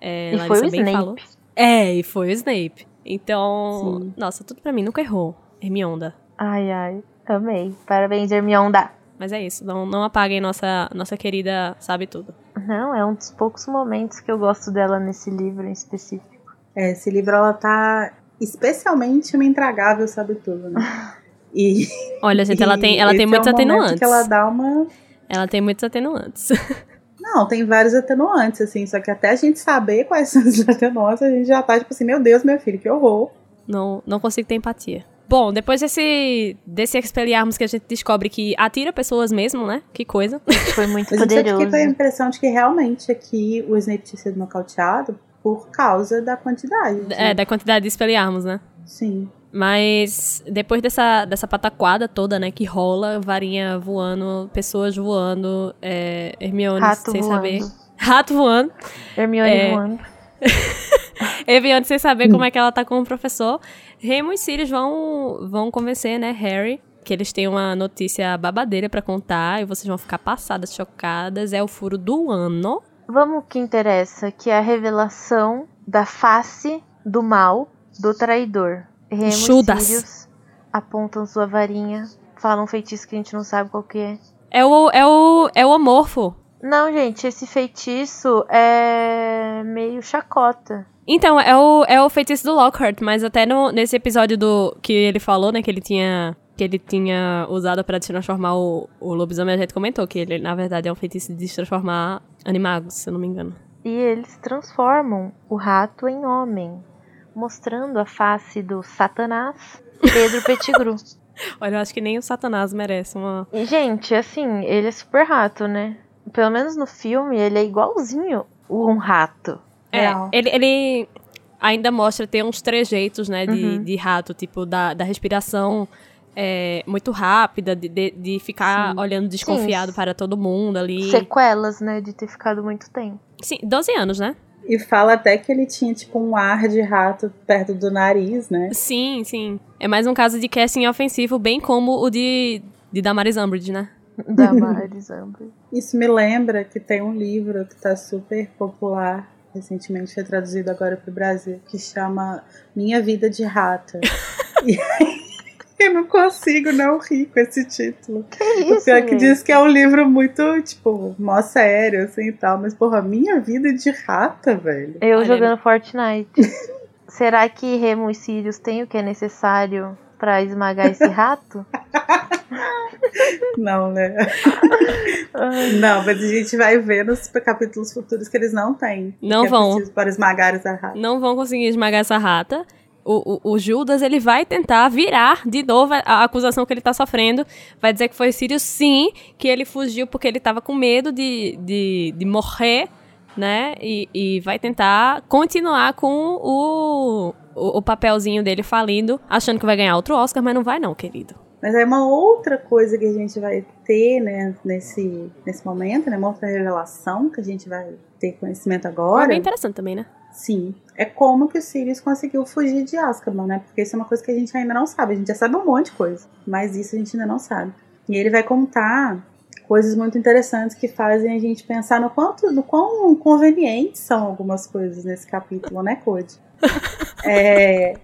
S1: é,
S3: E
S1: Larissa
S3: foi o
S1: bem
S3: Snape.
S1: falou. É, e foi o Snape. Então,
S2: Sim.
S1: nossa, tudo pra mim nunca errou. Hermionda.
S3: Ai, ai, amei. Parabéns, Hermionda.
S1: Mas é isso, não, não apaguem nossa, nossa querida sabe tudo.
S3: Não, é um dos poucos momentos que eu gosto dela nesse livro em específico.
S2: É, esse livro ela tá especialmente uma intragável, sabe tudo, né? [LAUGHS] E,
S1: Olha, gente, ela tem, ela
S2: e
S1: tem
S2: esse
S1: muitos
S2: é um
S1: atenuantes.
S2: que ela dá uma
S1: Ela tem muitos atenuantes. [LAUGHS]
S2: Não, tem vários atenuantes, assim, só que até a gente saber quais são os [LAUGHS] atenuantes, a gente já tá tipo assim, meu Deus, meu filho, que horror.
S1: Não, não consigo ter empatia. Bom, depois desse, desse Expelliarmus que a gente descobre que atira pessoas mesmo, né? Que coisa.
S3: Foi muito
S2: eu sempre
S3: poderoso.
S2: fiquei com a impressão de que realmente aqui o Snape tinha sido nocauteado por causa da quantidade.
S1: É, da quantidade de Expelliarmus, né?
S2: Sim.
S1: Mas depois dessa, dessa pataquada toda, né, que rola, varinha voando, pessoas voando, é, Hermione
S3: Rato
S1: sem
S3: voando.
S1: saber. Rato voando.
S3: Hermione
S1: É.
S3: voando. [LAUGHS]
S1: Hermione sem saber como é que ela tá com o professor. Remo e Sirius vão, vão convencer, né, Harry, que eles têm uma notícia babadeira pra contar e vocês vão ficar passadas, chocadas. É o furo do ano.
S3: Vamos ao que interessa, que é a revelação da face do mal do traidor. Remo
S1: Judas.
S3: e Sirius apontam sua varinha, falam um feitiço que a gente não sabe qual que é.
S1: É o, é o, é o Amorfo.
S3: Não, gente, esse feitiço é meio chacota.
S1: Então, é o, é o feitiço do Lockhart, mas até no, nesse episódio do que ele falou, né, que ele tinha que ele tinha usado pra transformar o, o lobisomem, a gente comentou que ele, na verdade, é um feitiço de transformar animagos, se eu não me engano.
S3: E eles transformam o rato em homem, mostrando a face do Satanás, Pedro [LAUGHS] Pettigrew.
S1: Olha, eu acho que nem o Satanás merece uma...
S3: E, gente, assim, ele é super rato, né? Pelo menos no filme, ele é igualzinho um rato.
S1: É,
S2: Real.
S1: ele, ele ainda mostra ter uns trejeitos, né, de,
S3: Uhum.
S1: de rato, tipo, da, da respiração é, muito rápida, de, de, de ficar
S2: Sim.
S1: olhando desconfiado
S3: Sim.
S1: para todo mundo ali.
S3: Sequelas, né, de ter ficado muito tempo.
S1: Sim, 12 anos, né?
S2: E fala até que ele tinha, tipo, um ar de rato perto do nariz, né?
S1: Sim, sim. É mais um caso de casting ofensivo, bem como o de, de Damaris Umbridge, né?
S3: Da Maris Amber.
S2: Isso me lembra que tem um livro que tá super popular, recentemente foi traduzido agora pro Brasil, que chama Minha Vida de Rata. [LAUGHS] e eu não consigo não rir com esse título.
S3: Que
S2: o
S3: isso,
S2: pior é que diz que é um livro muito, tipo, mó sério, assim e tal. Mas, porra, Minha Vida de Rata, velho.
S3: Eu
S1: Olha,
S3: jogando Fortnite. [LAUGHS] Será que Remo e Sirius têm o que é necessário pra esmagar esse rato? [LAUGHS]
S2: Não, né? Não, mas a gente vai ver nos capítulos futuros que eles não têm.
S1: Não
S2: que
S1: vão.
S2: É para esmagar essa rata.
S1: Não vão conseguir esmagar essa rata. O, o, o Judas, ele vai tentar virar de novo a, a acusação que ele tá sofrendo. Vai dizer que foi Sirius, sim, que ele fugiu porque ele tava com medo de, de, de morrer né? E, e vai tentar continuar com o, o, o papelzinho dele falindo, achando que vai ganhar outro Oscar, mas não vai não, querido.
S2: Mas é uma outra coisa que a gente vai ter, né, nesse, nesse momento, né? Uma outra revelação que a gente vai ter conhecimento agora.
S1: É bem interessante também, né?
S2: Sim. É como que o Sirius conseguiu fugir de Azkaban, né? Porque isso é uma coisa que a gente ainda não sabe. A gente já sabe um monte de coisa, mas isso a gente ainda não sabe. E ele vai contar coisas muito interessantes que fazem a gente pensar no quanto, no quão convenientes são algumas coisas nesse capítulo, né, Code? [LAUGHS] é...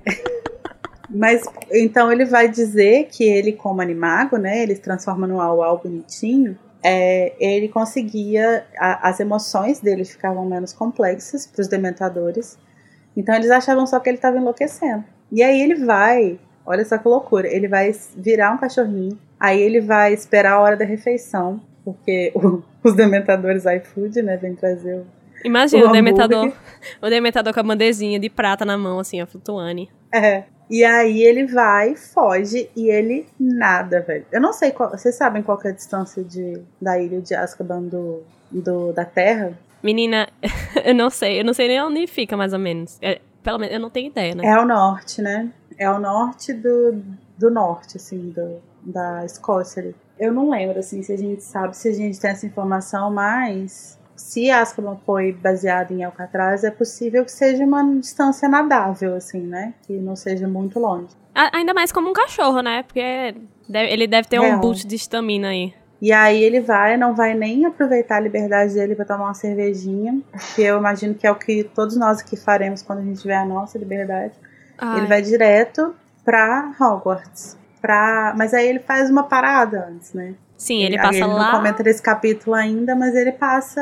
S2: Mas então ele vai dizer que ele, como animago, né, ele se transforma no au bonitinho. É, ele conseguia, a, as emoções dele ficavam menos complexas para os dementadores. Então eles achavam só que ele estava enlouquecendo. E aí ele vai, olha só que loucura, ele vai virar um cachorrinho. Aí ele vai esperar a hora da refeição, porque o, [LAUGHS] os dementadores iFood, né, vem trazer o,
S1: Imagina
S2: o,
S1: o dementador, o dementador com a bandezinha de prata na mão, assim, a flutuando.
S2: É. E aí ele vai, foge e ele nada, velho. Eu não sei qual. Vocês sabem qual é a distância de, da ilha de Azkaban do, do, da Terra?
S1: Menina, [LAUGHS] eu não sei. Eu não sei nem onde fica, mais ou menos. É, pelo menos, eu não tenho ideia, né?
S2: É ao norte, né? É ao norte do, do norte, assim, do, da Escócia ali. Eu não lembro, assim, se a gente sabe, se a gente tem essa informação, mas se Azkaban foi baseado em Alcatraz, é possível que seja uma distância nadável, assim, né? Que não seja muito longe.
S1: Ainda mais como um cachorro, né? Porque ele deve ter um boost de estamina aí.
S2: E aí ele vai, não vai nem aproveitar a liberdade dele para tomar uma cervejinha, que eu imagino que é o que todos nós aqui faremos quando a gente tiver a nossa liberdade. Ai. Ele vai direto pra Hogwarts. Pra... Mas aí ele faz uma parada antes, né?
S1: Sim, ele, ele passa
S2: ele
S1: lá.
S2: Ele não comenta nesse capítulo ainda, mas ele passa.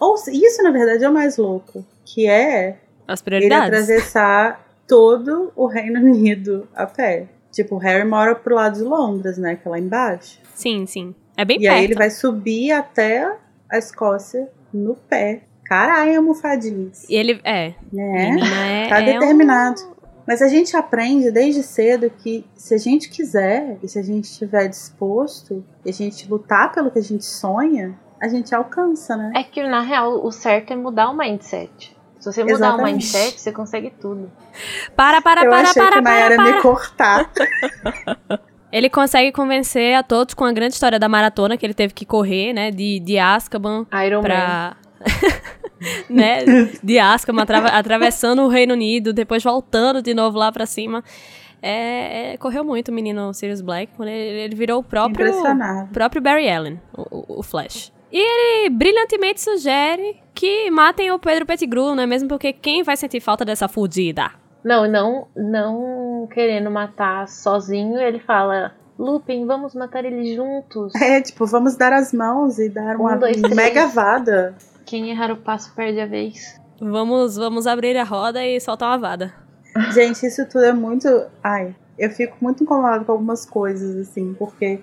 S2: Ou isso, na verdade, é o mais louco. Que é
S1: As prioridades.
S2: ele atravessar todo o Reino Unido a pé. Tipo, o Harry mora pro lado de Londres, né? Que é lá embaixo.
S1: Sim, sim. É bem
S2: e
S1: perto.
S2: aí ele vai subir até a Escócia no pé. Caralho, almofadinhas.
S1: E ele, é.
S2: Né? É, tá é determinado. Um... Mas a gente aprende desde cedo que se a gente quiser e se a gente estiver disposto e a gente lutar pelo que a gente sonha, a gente alcança, né?
S3: É que na real o certo é mudar o mindset. Se você mudar Exatamente. o mindset, você consegue tudo.
S1: Para, para,
S2: Eu
S1: para,
S2: achei
S1: para,
S2: que
S1: para,
S2: para,
S1: para.
S2: me cortar. [LAUGHS]
S1: Ele consegue convencer a todos com a grande história da maratona que ele teve que correr, né? De, de Azkaban
S3: Iron
S1: pra... [LAUGHS] [LAUGHS] né? De Azkaban, atra atravessando o Reino Unido, depois voltando de novo lá pra cima. É, é, correu muito o menino Sirius Black, quando ele, ele virou o próprio, próprio Barry Allen, o, o, Flash. E ele brilhantemente sugere que matem o Pedro Pettigrew, não é mesmo? Porque quem vai sentir falta dessa fudida?
S3: Não, não, não querendo matar sozinho, ele fala: Lupin, vamos matar ele juntos.
S2: É, tipo, vamos dar as mãos e dar uma um, dois, mega vada.
S3: Quem errar o passo perde a vez.
S1: Vamos, vamos abrir a roda e soltar uma vada.
S2: Gente, isso tudo é muito. Ai, eu fico muito incomodada com algumas coisas, assim, porque.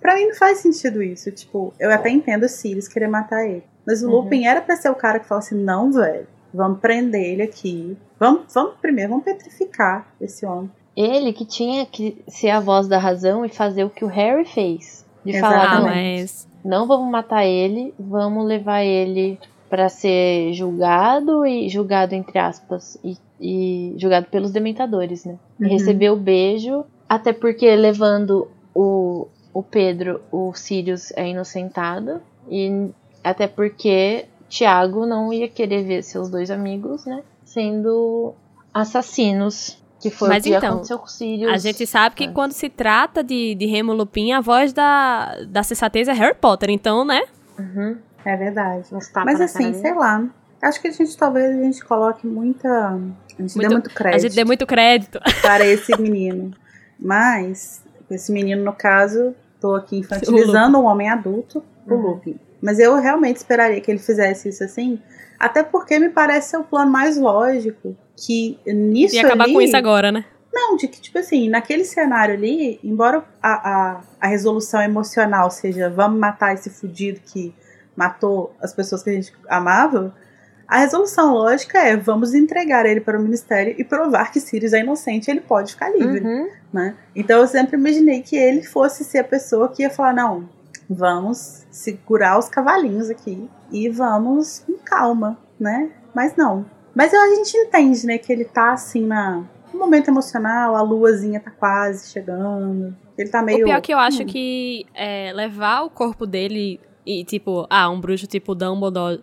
S2: Pra mim não faz sentido isso. Tipo, eu até entendo o Sirius querer matar ele. Mas o uhum. Lupin era pra ser o cara que fala assim: não, velho, vamos prender ele aqui. Vamos, vamos primeiro, vamos petrificar esse homem.
S3: Ele que tinha que ser a voz da razão e fazer o que o Harry fez. De Exatamente. falar, não,
S1: mas...
S3: não vamos matar ele, vamos levar ele para ser julgado e julgado entre aspas e, e julgado pelos dementadores, né? Uhum. Receber o beijo, até porque levando o, o Pedro, o Sirius é inocentado e até porque Tiago não ia querer ver seus dois amigos, né, sendo assassinos. Que foi
S1: Mas
S3: o que
S1: então,
S3: aconteceu com o Sirius.
S1: A gente sabe que quando se trata de, de Remo Lupin, a voz da, da sensatez é Harry Potter, então, né?
S3: Uhum.
S2: É verdade. Mas assim, sei lá. Acho que a gente talvez a gente coloque muita. A gente muito, dê muito crédito.
S1: A gente dê muito crédito. [LAUGHS]
S2: Para esse menino. Mas, esse menino, no caso, tô aqui [LAUGHS] infantilizando um homem adulto, o uhum. Lupin. Mas eu realmente esperaria que ele fizesse isso assim. Até porque me parece ser o plano mais lógico. Que nisso.
S1: E acabar
S2: ali,
S1: com isso agora, né?
S2: Não, de que, tipo assim, naquele cenário ali, embora a, a, a resolução emocional seja vamos matar esse fudido que matou as pessoas que a gente amava, a resolução lógica é vamos entregar ele para o ministério e provar que Sirius é inocente ele pode ficar livre.
S3: Uhum.
S2: Né? Então eu sempre imaginei que ele fosse ser a pessoa que ia falar: não, vamos segurar os cavalinhos aqui e vamos com calma, né? Mas não. Mas a gente entende, né, que ele tá assim na um momento emocional, a luazinha tá quase chegando. Ele tá meio.
S1: O pior é que eu acho
S2: hum.
S1: que é, levar o corpo dele e, tipo, ah, um bruxo tipo Dumbledore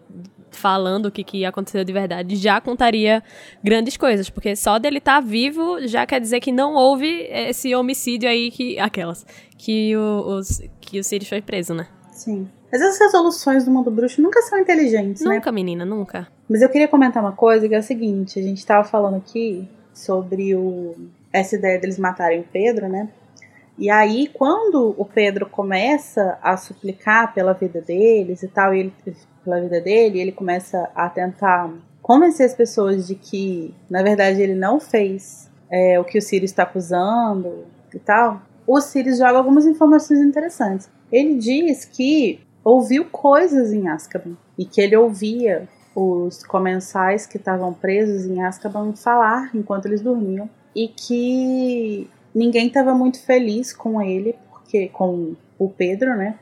S1: falando o que, que aconteceu de verdade já contaria grandes coisas, porque só dele estar tá vivo já quer dizer que não houve esse homicídio aí que aquelas que o, os, que o Sirius foi preso, né?
S2: Sim. Mas as resoluções do mundo bruxo nunca são inteligentes,
S1: nunca,
S2: né?
S1: Nunca, menina, nunca.
S2: Mas eu queria comentar uma coisa que é o seguinte, a gente tava falando aqui sobre o essa ideia deles matarem o Pedro, né? E aí, quando o Pedro começa a suplicar pela vida deles e tal, e ele, pela vida dele, ele começa a tentar convencer as pessoas de que, na verdade, ele não fez é, o que o Sirius está acusando e tal. O Sirius joga algumas informações interessantes. Ele diz que ouviu coisas em Azkaban e que ele ouvia os comensais que estavam presos em Azkaban falar enquanto eles dormiam e que ninguém estava muito feliz com ele, porque com o Pedro, né?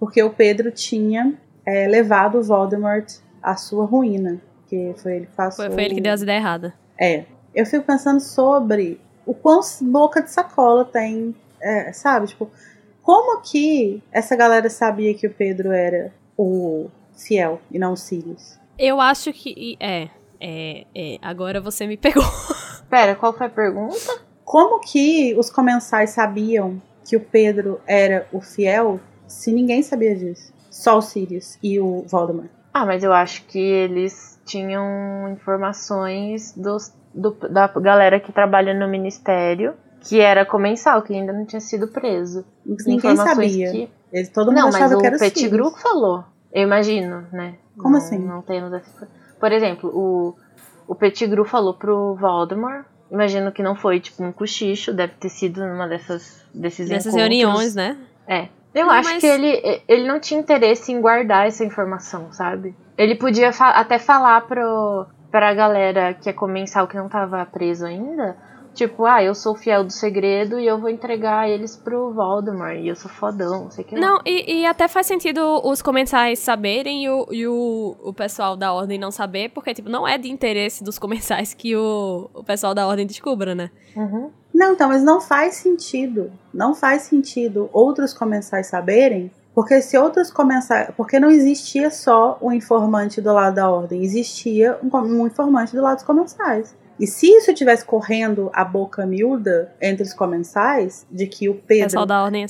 S2: Porque o Pedro tinha é, levado o Voldemort à sua ruína, que foi ele que passou.
S1: Foi, foi ele que deu as ideias erradas.
S2: É. Eu fico pensando sobre o quão boca de sacola tem, é, sabe? Tipo, como que essa galera sabia que o Pedro era o fiel e não o Sirius?
S1: Eu acho que. É. É, é, agora você me pegou. [LAUGHS]
S3: Pera, qual foi a pergunta?
S2: Como que os comensais sabiam que o Pedro era o fiel se ninguém sabia disso? Só o Sirius e o Voldemort.
S3: Ah, mas eu acho que eles tinham informações dos, do, da galera que trabalha no ministério, que era comensal, que ainda não tinha sido preso.
S2: Mas ninguém sabia. Que...
S3: Ele,
S2: todo mundo
S3: não,
S2: achava
S3: mas
S2: que era
S3: o Pettigrew falou. Eu imagino, né?
S2: Como
S3: não,
S2: assim?
S3: Não temos essa... Por exemplo, o, o Pettigrew falou pro Voldemort Imagino que não foi, tipo, um cochicho, deve ter sido numa dessas, desses
S1: Dessas
S3: encontros.
S1: reuniões, né?
S3: É. Eu
S1: Não,
S3: acho
S1: mas-
S3: que ele, ele não tinha interesse em guardar essa informação, sabe? Ele podia fa- até falar pro, pra galera que é comensal que não tava preso ainda, tipo, ah, eu sou fiel do segredo e eu vou entregar eles pro Voldemort, e eu sou fodão, não sei o que lá.
S1: Não, e, e até faz sentido os comensais saberem e, o, e o, o pessoal da ordem não saber, porque, tipo, não é de interesse dos comensais que o, o pessoal da ordem descubra, né?
S3: Uhum.
S2: Não, então, mas não faz sentido. Não faz sentido outros comensais saberem, porque se outros comensais. Porque não existia só o informante do lado da ordem, existia um, um informante do lado dos comensais. E se isso estivesse correndo a boca miúda entre os comensais, de que o Pedro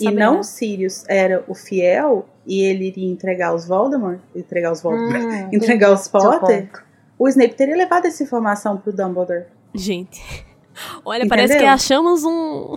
S2: e
S1: saber.
S2: não
S1: né?
S2: o Sirius era o fiel e ele iria entregar os Voldemort, entregar os Voldemort,
S3: Hum, [LAUGHS]
S2: entregar os Potter, o Snape teria levado essa informação pro Dumbledore.
S1: Gente. [LAUGHS] Olha, parece que
S2: Entendeu?
S1: achamos um,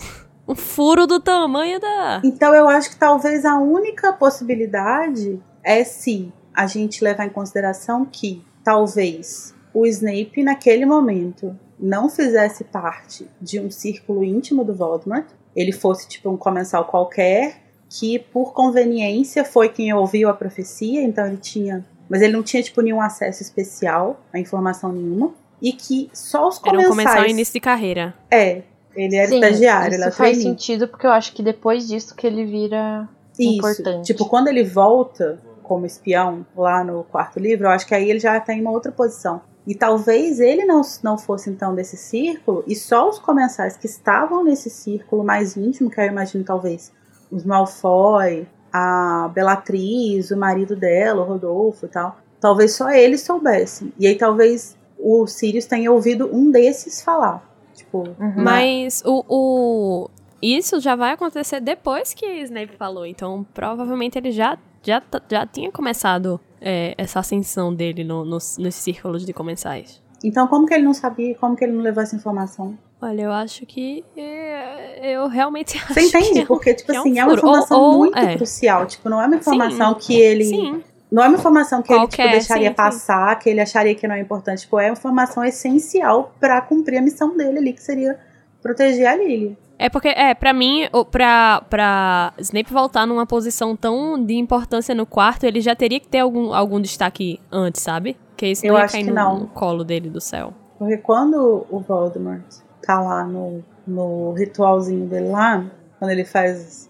S1: um furo do tamanho da.
S2: Então eu acho que talvez a única possibilidade é se a gente levar em consideração que talvez o Snape naquele momento não fizesse parte de um círculo íntimo do Voldemort, ele fosse tipo um comensal qualquer que por conveniência foi quem ouviu a profecia, então ele tinha, mas ele não tinha tipo nenhum acesso especial a informação nenhuma e que só os
S1: Era um
S2: comensais
S1: comensal início de carreira.
S2: é, ele era
S3: Sim,
S2: estagiário, ele
S3: isso
S2: era
S3: faz sentido porque eu acho que depois disso que ele vira
S2: Isso.
S3: importante.
S2: Tipo, quando ele volta como espião lá no quarto livro, eu acho que aí ele já tá em uma outra posição. E talvez ele não, não fosse então desse círculo, e só os comensais que estavam nesse círculo mais íntimo, que eu imagino talvez os Malfoy, a Bellatriz, o marido dela, o Rodolfo e tal, talvez só eles soubessem. E aí talvez o Sirius tenha ouvido um desses falar. Tipo,
S3: Uhum.
S1: Mas o, o. Isso já vai acontecer depois que Snape falou. Então, provavelmente ele já, já, já tinha começado é, essa ascensão dele no, nos, nos círculos de comensais.
S2: então como que ele não sabia? Como que ele não levou essa informação?
S1: Olha, eu acho que. é, eu realmente [LAUGHS] acho
S2: Você entende?
S1: que é um-
S2: Porque, tipo
S1: que é um
S2: assim, é uma
S1: furo. Ou-
S2: informação
S1: ou-
S2: muito
S1: é.
S2: crucial. Tipo, não é uma informação
S1: Sim,
S2: que ele.
S1: Sim.
S2: Não é uma informação que ele tipo,
S1: Qualquer,
S2: deixaria
S1: sim,
S2: passar, que ele acharia que não é importante. Tipo, é uma informação essencial pra cumprir a missão dele ali, que seria proteger a Lily.
S1: É porque, é, pra mim, pra, pra Snape voltar numa posição tão de importância no quarto, ele já teria que ter algum, algum destaque antes, sabe? Que isso
S2: Eu
S1: não ia cair
S2: que
S1: no,
S2: não.
S1: no colo dele do céu.
S2: Porque quando o Voldemort tá lá no, no ritualzinho dele lá, quando ele faz.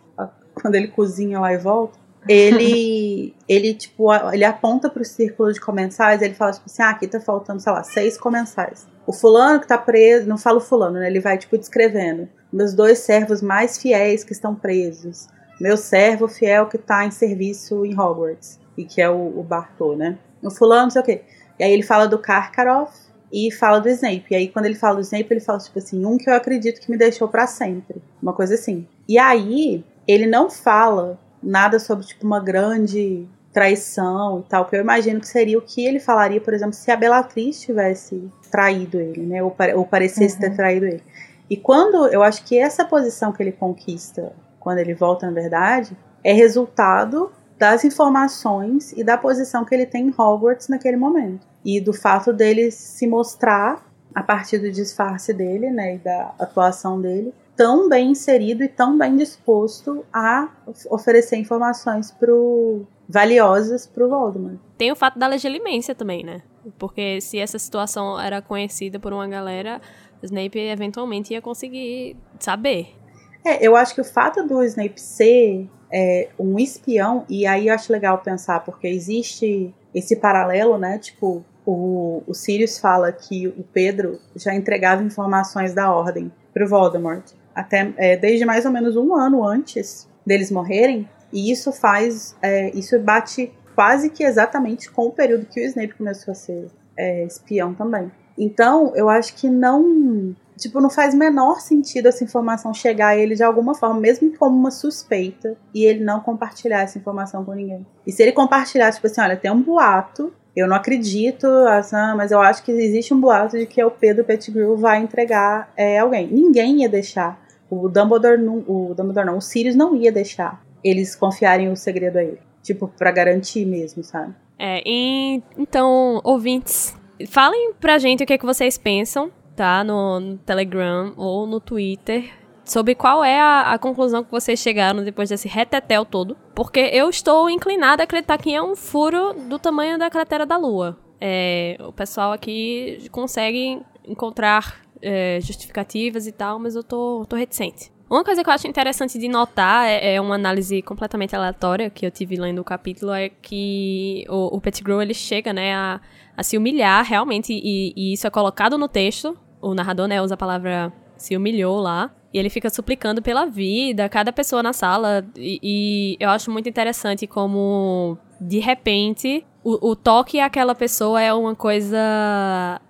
S2: quando ele cozinha lá e volta, ele, [LAUGHS] ele, tipo, ele aponta pro círculo de comensais, ele fala, tipo assim, ah, aqui tá faltando, sei lá, seis comensais. O fulano que tá preso, não fala o fulano, né? Ele vai, tipo, descrevendo. Meus dois servos mais fiéis que estão presos. Meu servo fiel que tá em serviço em Hogwarts. E que é o, o Bartô, né? O fulano, não sei o quê. E aí ele fala do Karkaroff e fala do Snape. E aí quando ele fala do Snape, ele fala, tipo assim, um que eu acredito que me deixou para sempre. Uma coisa assim. E aí, ele não fala nada sobre, tipo, uma grande traição e tal, que eu imagino que seria o que ele falaria, por exemplo, se a Bellatrix tivesse traído ele, né, ou, ou parecesse uhum. ter traído ele. E quando, eu acho que essa posição que ele conquista, quando ele volta na verdade, é resultado das informações e da posição que ele tem em Hogwarts naquele momento. E do fato dele se mostrar, a partir do disfarce dele, né, e da atuação dele, tão bem inserido e tão bem disposto a oferecer informações pro valiosas pro Voldemort.
S1: Tem o fato da legilimência também, né? Porque se essa situação era conhecida por uma galera, Snape eventualmente ia conseguir saber.
S2: É, eu acho que o fato do Snape ser é, um espião, e aí eu acho legal pensar, porque existe esse paralelo, né? Tipo, o, o Sirius fala que o Pedro já entregava informações da ordem pro Voldemort até é, desde mais ou menos um ano antes deles morrerem, e isso faz, é, isso bate quase que exatamente com o período que o Snape começou a ser é, espião também. Então, eu acho que não, tipo, não faz menor sentido essa informação chegar a ele de alguma forma, mesmo como uma suspeita, e ele não compartilhar essa informação com ninguém. E se ele compartilhar, tipo assim, olha, tem um boato eu não acredito, assim, mas eu acho que existe um boato de que o Pedro Pettigrew vai entregar é, alguém. Ninguém ia deixar. O Dumbledore, não, o Dumbledore não, o Sirius não ia deixar eles confiarem o segredo a ele. Tipo, para garantir mesmo, sabe?
S1: É, e, então, ouvintes, falem pra gente o que, é que vocês pensam, tá? No, no Telegram ou no Twitter sobre qual é a, a, conclusão que vocês chegaram depois desse retetel todo. Porque eu estou inclinada a acreditar que é um furo do tamanho da cratera da Lua. É, o pessoal aqui consegue encontrar é, justificativas e tal, mas eu tô, tô reticente. Uma coisa que eu acho interessante de notar é, é, uma análise completamente aleatória que eu tive lendo o capítulo é que o, o Pettigrew ele chega, né, a, a se humilhar realmente e, e, isso é colocado no texto. O narrador, né, usa a palavra se humilhou lá. E ele fica suplicando pela vida, cada pessoa na sala. E, e eu acho muito interessante como, de repente, o, o toque àquela pessoa é uma coisa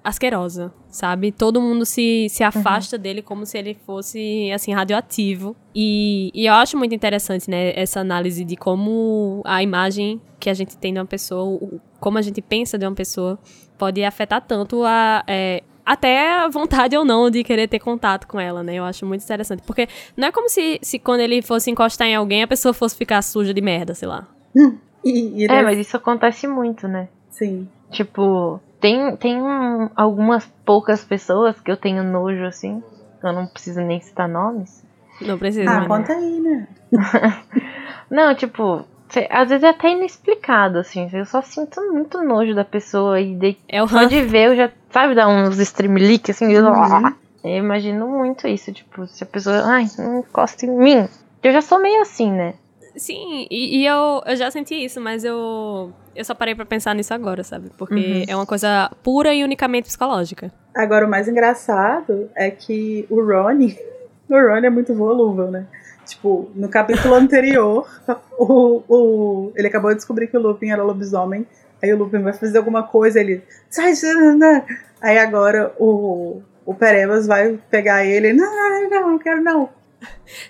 S1: asquerosa, sabe? Todo mundo se, se afasta uhum. dele como se ele fosse, assim, radioativo. E, e eu acho muito interessante, né, essa análise de como a imagem que a gente tem de uma pessoa, como a gente pensa de uma pessoa, pode afetar tanto a, é, até a vontade ou não de querer ter contato com ela, né? Eu acho muito interessante. Porque não é como se, se quando ele fosse encostar em alguém, a pessoa fosse ficar suja de merda, sei lá. [LAUGHS]
S3: e, e é, mas isso acontece muito, né?
S2: Sim.
S3: Tipo, tem, tem algumas poucas pessoas que eu tenho nojo, assim. Eu não preciso nem citar nomes.
S1: Não precisa.
S2: Ah, né? conta aí, né? [LAUGHS]
S3: não, tipo, às vezes é até inexplicado, assim. Eu só sinto muito nojo da pessoa e de,
S1: é o
S3: só de ver eu já, sabe, dar uns streamlick assim. Uhum. Eu imagino muito isso, tipo, se a pessoa, ai, não encosta em mim. Eu já sou meio assim, né?
S1: Sim, e, e eu, eu já senti isso, mas eu, eu só parei para pensar nisso agora, sabe? Porque uhum. é uma coisa pura e unicamente psicológica.
S2: Agora, o mais engraçado é que o Ronnie, [LAUGHS] o Ronnie é muito volúvel, né? Tipo, no capítulo [LAUGHS] anterior, o, o, ele acabou de descobrir que o Lupin era lobisomem. Aí o Lupin vai fazer alguma coisa, ele. Sai, Aí agora o, o Perebas vai pegar ele. Não, não, não, não quero não.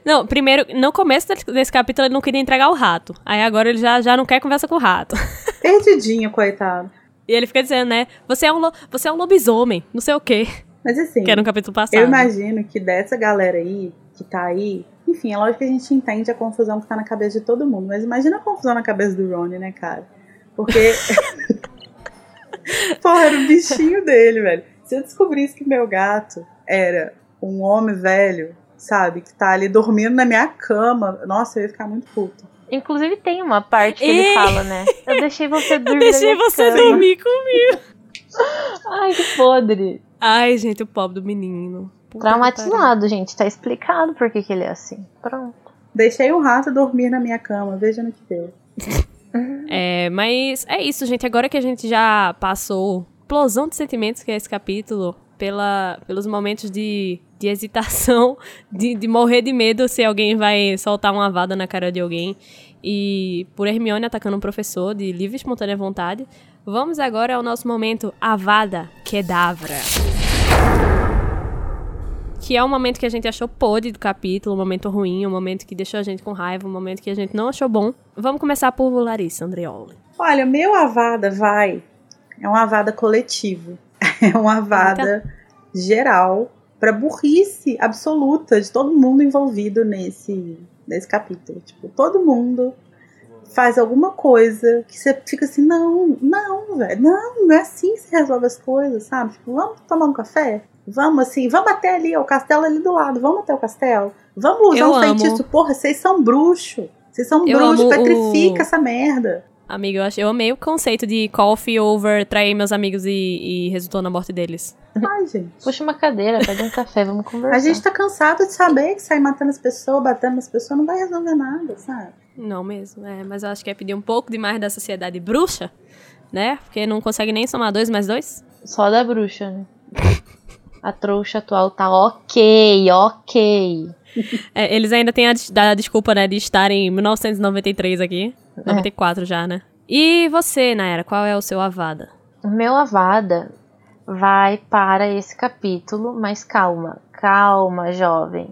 S1: Não, primeiro, no começo desse capítulo ele não queria entregar o rato. Aí agora ele já, já não quer conversa com o rato. [LAUGHS]
S2: Perdidinho, coitado.
S1: E ele fica dizendo, né? Você é um, você é um lobisomem, não sei o quê.
S2: Mas assim.
S1: Que era no capítulo passado.
S2: Eu imagino que dessa galera aí, que tá aí, enfim, é lógico que a gente entende a confusão que tá na cabeça de todo mundo, mas imagina a confusão na cabeça do Ronnie, né, cara? Porque. [LAUGHS] Porra, era o bichinho dele, velho. Se eu descobrisse que meu gato era um homem velho, sabe, que tá ali dormindo na minha cama, nossa, eu ia ficar muito puto.
S3: Inclusive tem uma parte que Ei. ele fala, né? Eu deixei você [LAUGHS] dormir.
S1: Eu deixei você
S3: cama.
S1: dormir comigo. [LAUGHS]
S3: Ai, que podre.
S1: Ai, gente, o pobre do menino.
S3: Puta Traumatizado, gente. Tá explicado por que, que ele é assim. Pronto.
S2: Deixei o rato dormir na minha cama, veja no que deu. [LAUGHS]
S1: É, mas é isso, gente. Agora que a gente já passou explosão de sentimentos que é esse capítulo, pela, pelos momentos de, de hesitação, [LAUGHS] de, de morrer de medo se alguém vai soltar uma vada na cara de alguém, e por Hermione atacando um professor de livre e espontânea vontade, vamos agora ao nosso momento Avada Kedavra. Que é um momento que a gente achou podre do capítulo, um momento ruim, um momento que deixou a gente com raiva, um momento que a gente não achou bom. Vamos começar por Larissa Andreoli.
S2: Olha, meu Avada vai. É um Avada coletivo. [LAUGHS] É um Avada geral para burrice absoluta de todo mundo envolvido nesse, nesse capítulo. Tipo, todo mundo faz alguma coisa que você fica assim, não, não, velho, não, não é assim que se resolve as coisas, sabe? Tipo, vamos tomar um café? Vamos assim, vamos até ali, ó, o castelo ali do lado, vamos até o castelo. Vamos usar
S1: Eu
S2: um
S1: amo.
S2: feitiço. Porra, vocês são bruxos. Vocês são
S1: Eu
S2: bruxos,
S1: amo
S2: petrifica
S1: o-
S2: essa merda.
S1: Amiga, eu, achei, eu amei o conceito de coffee over trair meus amigos e, e resultou na morte deles.
S2: Ai, gente.
S3: Puxa uma cadeira, pede um café, vamos conversar.
S2: A gente tá cansado de saber que sair matando as pessoas, batendo nas pessoas, não vai resolver nada, sabe?
S1: Não mesmo, é, mas eu acho que é pedir um pouco demais da sociedade bruxa, né? Porque não consegue nem somar dois mais dois.
S3: Só da bruxa, né? [LAUGHS] A trouxa atual tá ok, ok.
S1: É, eles ainda têm a, da desculpa, né, de estarem em 1993 aqui. 94 já, né? E você, Nayara, qual é o seu avada?
S3: O meu Avada vai para esse capítulo, mas calma, calma, jovem.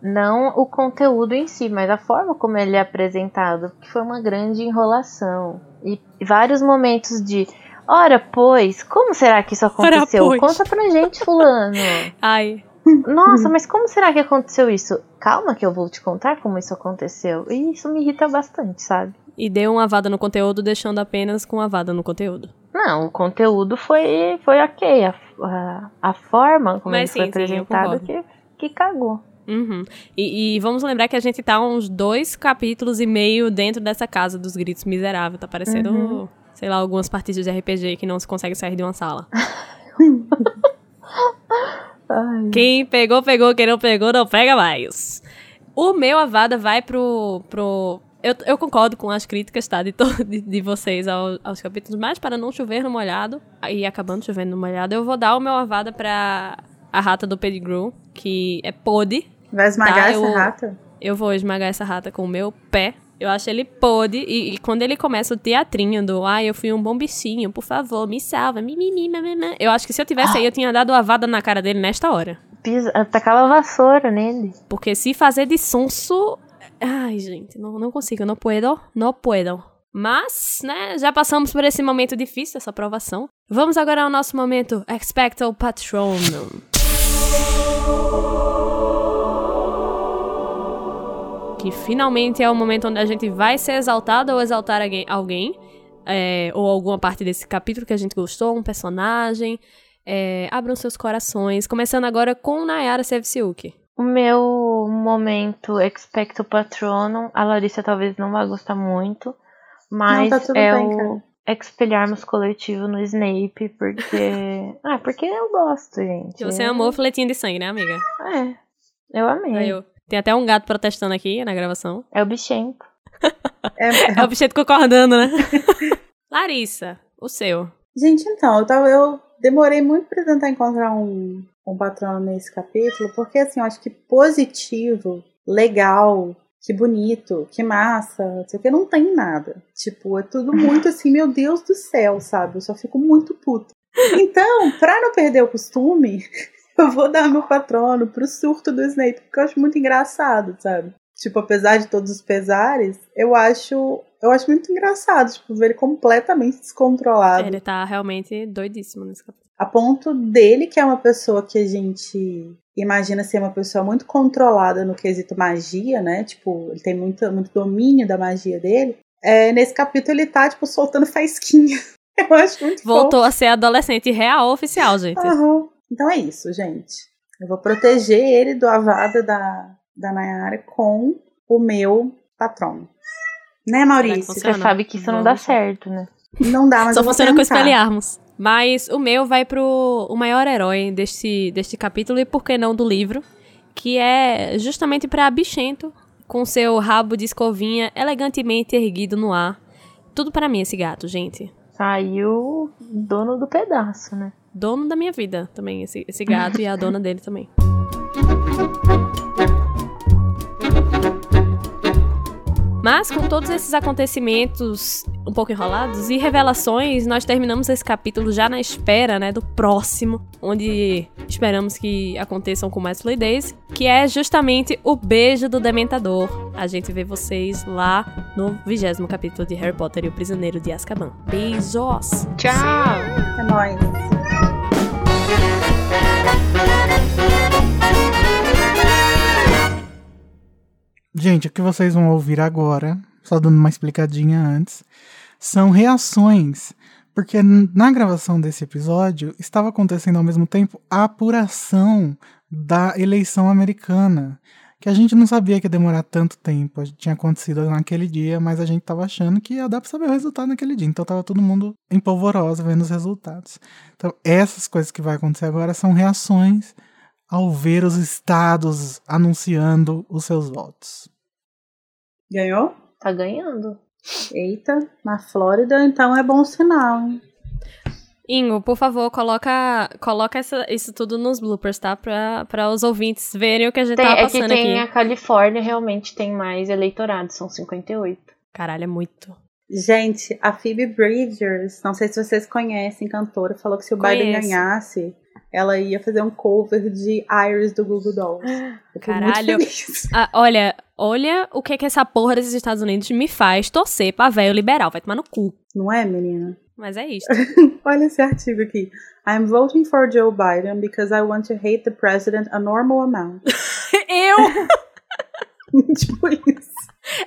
S3: Não o conteúdo em si, mas a forma como ele é apresentado, que foi uma grande enrolação. E vários momentos de. Ora, pois, como será que isso
S1: Ora,
S3: aconteceu?
S1: pois."
S3: Conta pra gente, Fulano. [LAUGHS]
S1: Ai,
S3: Nossa, mas como será que aconteceu isso? Calma que eu vou te contar como isso aconteceu. E isso me irrita bastante, sabe?
S1: E deu uma avada no conteúdo, deixando apenas com avada no conteúdo.
S3: Não, o conteúdo foi, foi ok. A, a, a forma como
S1: Mas
S3: ele foi
S1: sim, sim, eu
S3: apresentado que, que cagou.
S1: Uhum. E, e vamos lembrar que a gente tá uns dois capítulos e meio dentro dessa casa dos gritos miserável. Tá parecendo,
S3: Uhum.
S1: sei lá, algumas partidas de RPG que não se consegue sair de uma sala. [LAUGHS] Quem pegou, pegou. Quem não pegou, não pega mais. O meu Avada vai pro. pro eu, eu concordo com as críticas, tá? De, to, de, de vocês ao- aos capítulos, mas para não chover no molhado, e acabando chovendo no molhado, eu vou dar o meu Avada pra a rata do Pettigrew, que é podre.
S2: Vai esmagar
S1: Tá,
S2: essa
S1: eu-
S2: rata?
S1: Eu vou esmagar essa rata com o meu pé. Eu acho ele podre. E, e quando ele começa o teatrinho do ai, eu fui um bom bichinho, por favor, me salva. Mi, mi, mi, mi, mi, mi." Eu acho que se eu tivesse aí, eu tinha dado a vada na cara dele nesta hora.
S3: Pisa, tacava a vassoura nele.
S1: Porque se fazer de sonso. Ai, gente, não, não consigo, não puedo, não puedo. Mas, né, já passamos por esse momento difícil, essa aprovação. Vamos agora ao nosso momento Expecto Patronum. Que finalmente é o momento onde a gente vai ser exaltado ou exaltar alguém, é, ou alguma parte desse capítulo que a gente gostou, um personagem. É, abram seus corações. Começando agora com Nayara Sevciuk.
S3: O meu momento Expecto Patronum, a Larissa talvez não vá gostar muito, mas
S2: Não, tá
S3: é
S2: bem,
S3: o expelharmos coletivo no Snape, porque. [LAUGHS] ah, porque eu gosto, gente.
S1: Você amou o filetinho de sangue, né, amiga?
S3: É, eu amei.
S1: Aí eu- Tem até um gato protestando aqui na gravação.
S3: É o bichento. [LAUGHS]
S2: É-
S1: É o bicheto concordando, né? [LAUGHS] Larissa, o seu.
S2: Gente, então, eu, tava, eu demorei muito pra tentar encontrar um, um patrono nesse capítulo, porque assim, eu acho que positivo, legal, que bonito, que massa, não sei o que, não tem nada. Tipo, é tudo muito [LAUGHS] assim, meu Deus do céu, sabe? Eu só fico muito puta. Então, pra não perder o costume, [LAUGHS] eu vou dar meu patrono pro surto do Snape, porque eu acho muito engraçado, sabe? Tipo, apesar de todos os pesares, eu acho. Eu acho muito engraçado, tipo, ver ele completamente descontrolado.
S1: Ele tá realmente doidíssimo nesse capítulo.
S2: A ponto dele, que é uma pessoa que a gente imagina ser uma pessoa muito controlada no quesito magia, né? Tipo, ele tem muito, muito domínio da magia dele. É, nesse capítulo ele tá, tipo, soltando faisquinha. [LAUGHS] Eu acho muito
S1: Voltou a ser adolescente real oficial, gente.
S2: fofo. Aham. Então é isso, gente. Eu vou proteger ele do avada da, da Nayara com o meu patrão. Né, Maurício?
S3: Você sabe que isso não dá
S1: Vamos lá.
S3: certo, né?
S2: Não dá, mas
S1: Só funciona com espelharmos. Mas o meu vai pro o maior herói deste, deste capítulo, e por que não do livro, que é justamente pra Bichento, com seu rabo de escovinha elegantemente erguido no ar. Tudo para mim esse gato, gente.
S3: Saiu dono do pedaço, né?
S1: Dono da minha vida também, esse, esse gato e a dona dele também. Mas com todos esses acontecimentos um pouco enrolados e revelações, nós terminamos esse capítulo já na espera, né, do próximo, onde esperamos que aconteçam com mais fluidez, que é justamente o beijo do Dementador. A gente vê vocês lá no vigésimo capítulo de Harry Potter e o Prisioneiro de Azkaban. Beijos!
S3: Tchau!
S2: É nóis.
S5: Gente, o que vocês vão ouvir agora, só dando uma explicadinha antes, são reações. Porque na gravação desse episódio estava acontecendo ao mesmo tempo a apuração da eleição americana. Que a gente não sabia que ia demorar tanto tempo. Tinha acontecido naquele dia, mas a gente tava achando que ia dar pra saber o resultado naquele dia. Então tava todo mundo em polvorosa vendo os resultados. Então, essas coisas que vai acontecer agora são reações ao ver os estados anunciando os seus votos.
S2: Ganhou?
S3: Tá ganhando.
S2: Eita, na Flórida, então é bom sinal, hein?
S1: Ingo, por favor, coloca, coloca essa- isso tudo nos bloopers, tá? Pra, pra os ouvintes verem o que a gente
S3: Tem-
S1: tava
S3: é que
S1: passando
S3: tem
S1: aqui.
S3: a Califórnia, realmente tem mais eleitorado, são 58.
S1: Caralho, é muito.
S2: Gente, a Phoebe Bridgers, não sei se vocês conhecem, cantora, falou que se o Biden
S1: Conheço.
S2: ganhasse, ela ia fazer um cover de Iris do Google Dolls. Eu
S1: Caralho. Ah, olha, olha o que que essa porra desses Estados Unidos me faz torcer pra velho liberal. Vai tomar no cu.
S2: Não é, menina?
S1: Mas é isso. [LAUGHS]
S2: Olha esse artigo aqui. I'm voting for Joe Biden because I want to hate the president a normal amount. [LAUGHS]
S1: Eu? [LAUGHS]
S2: tipo isso.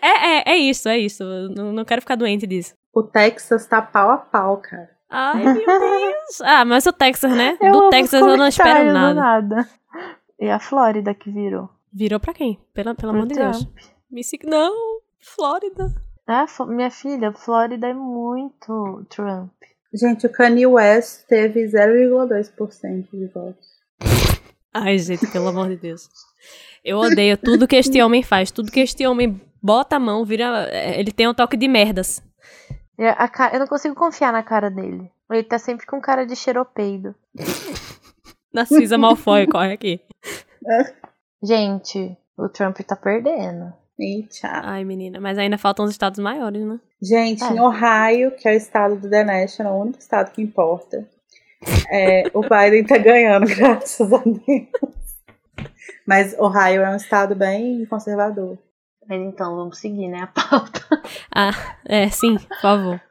S1: É, é, é isso, é isso. Eu não quero ficar doente disso.
S2: O Texas tá pau a pau, cara.
S1: Ai, [LAUGHS] meu Deus. Ah, mas o Texas, né?
S3: Eu
S1: Do Texas eu não espero nada.
S3: nada. E a Flórida que virou.
S1: Virou pra quem? Pelo, pelo amor de Deus.
S3: Trump.
S1: Me sig- Não, Flórida.
S3: Ah, minha filha, Flórida é muito Trump.
S2: Gente, o Kanye West teve 0,2% de votos.
S1: Ai, gente, pelo amor de Deus. Eu odeio tudo que este homem faz. Tudo que este homem bota a mão, vira. é, Ele tem um toque de merdas.
S3: A ca- Eu não consigo confiar na cara dele. Ele tá sempre com cara de cheiropeido. [LAUGHS]
S1: Narcisa Malfoy, corre aqui.
S3: Gente, o Trump tá perdendo.
S2: Eita.
S1: Ai, menina, mas ainda faltam os estados maiores, né?
S2: Gente,
S3: É.
S2: em Ohio, que é o estado do The National, o único estado que importa, é, o [LAUGHS] Biden tá ganhando, [LAUGHS] graças a Deus. Mas Ohio é um estado bem conservador.
S3: Mas então, vamos seguir, né? A pauta.
S1: Ah, é, sim, por favor.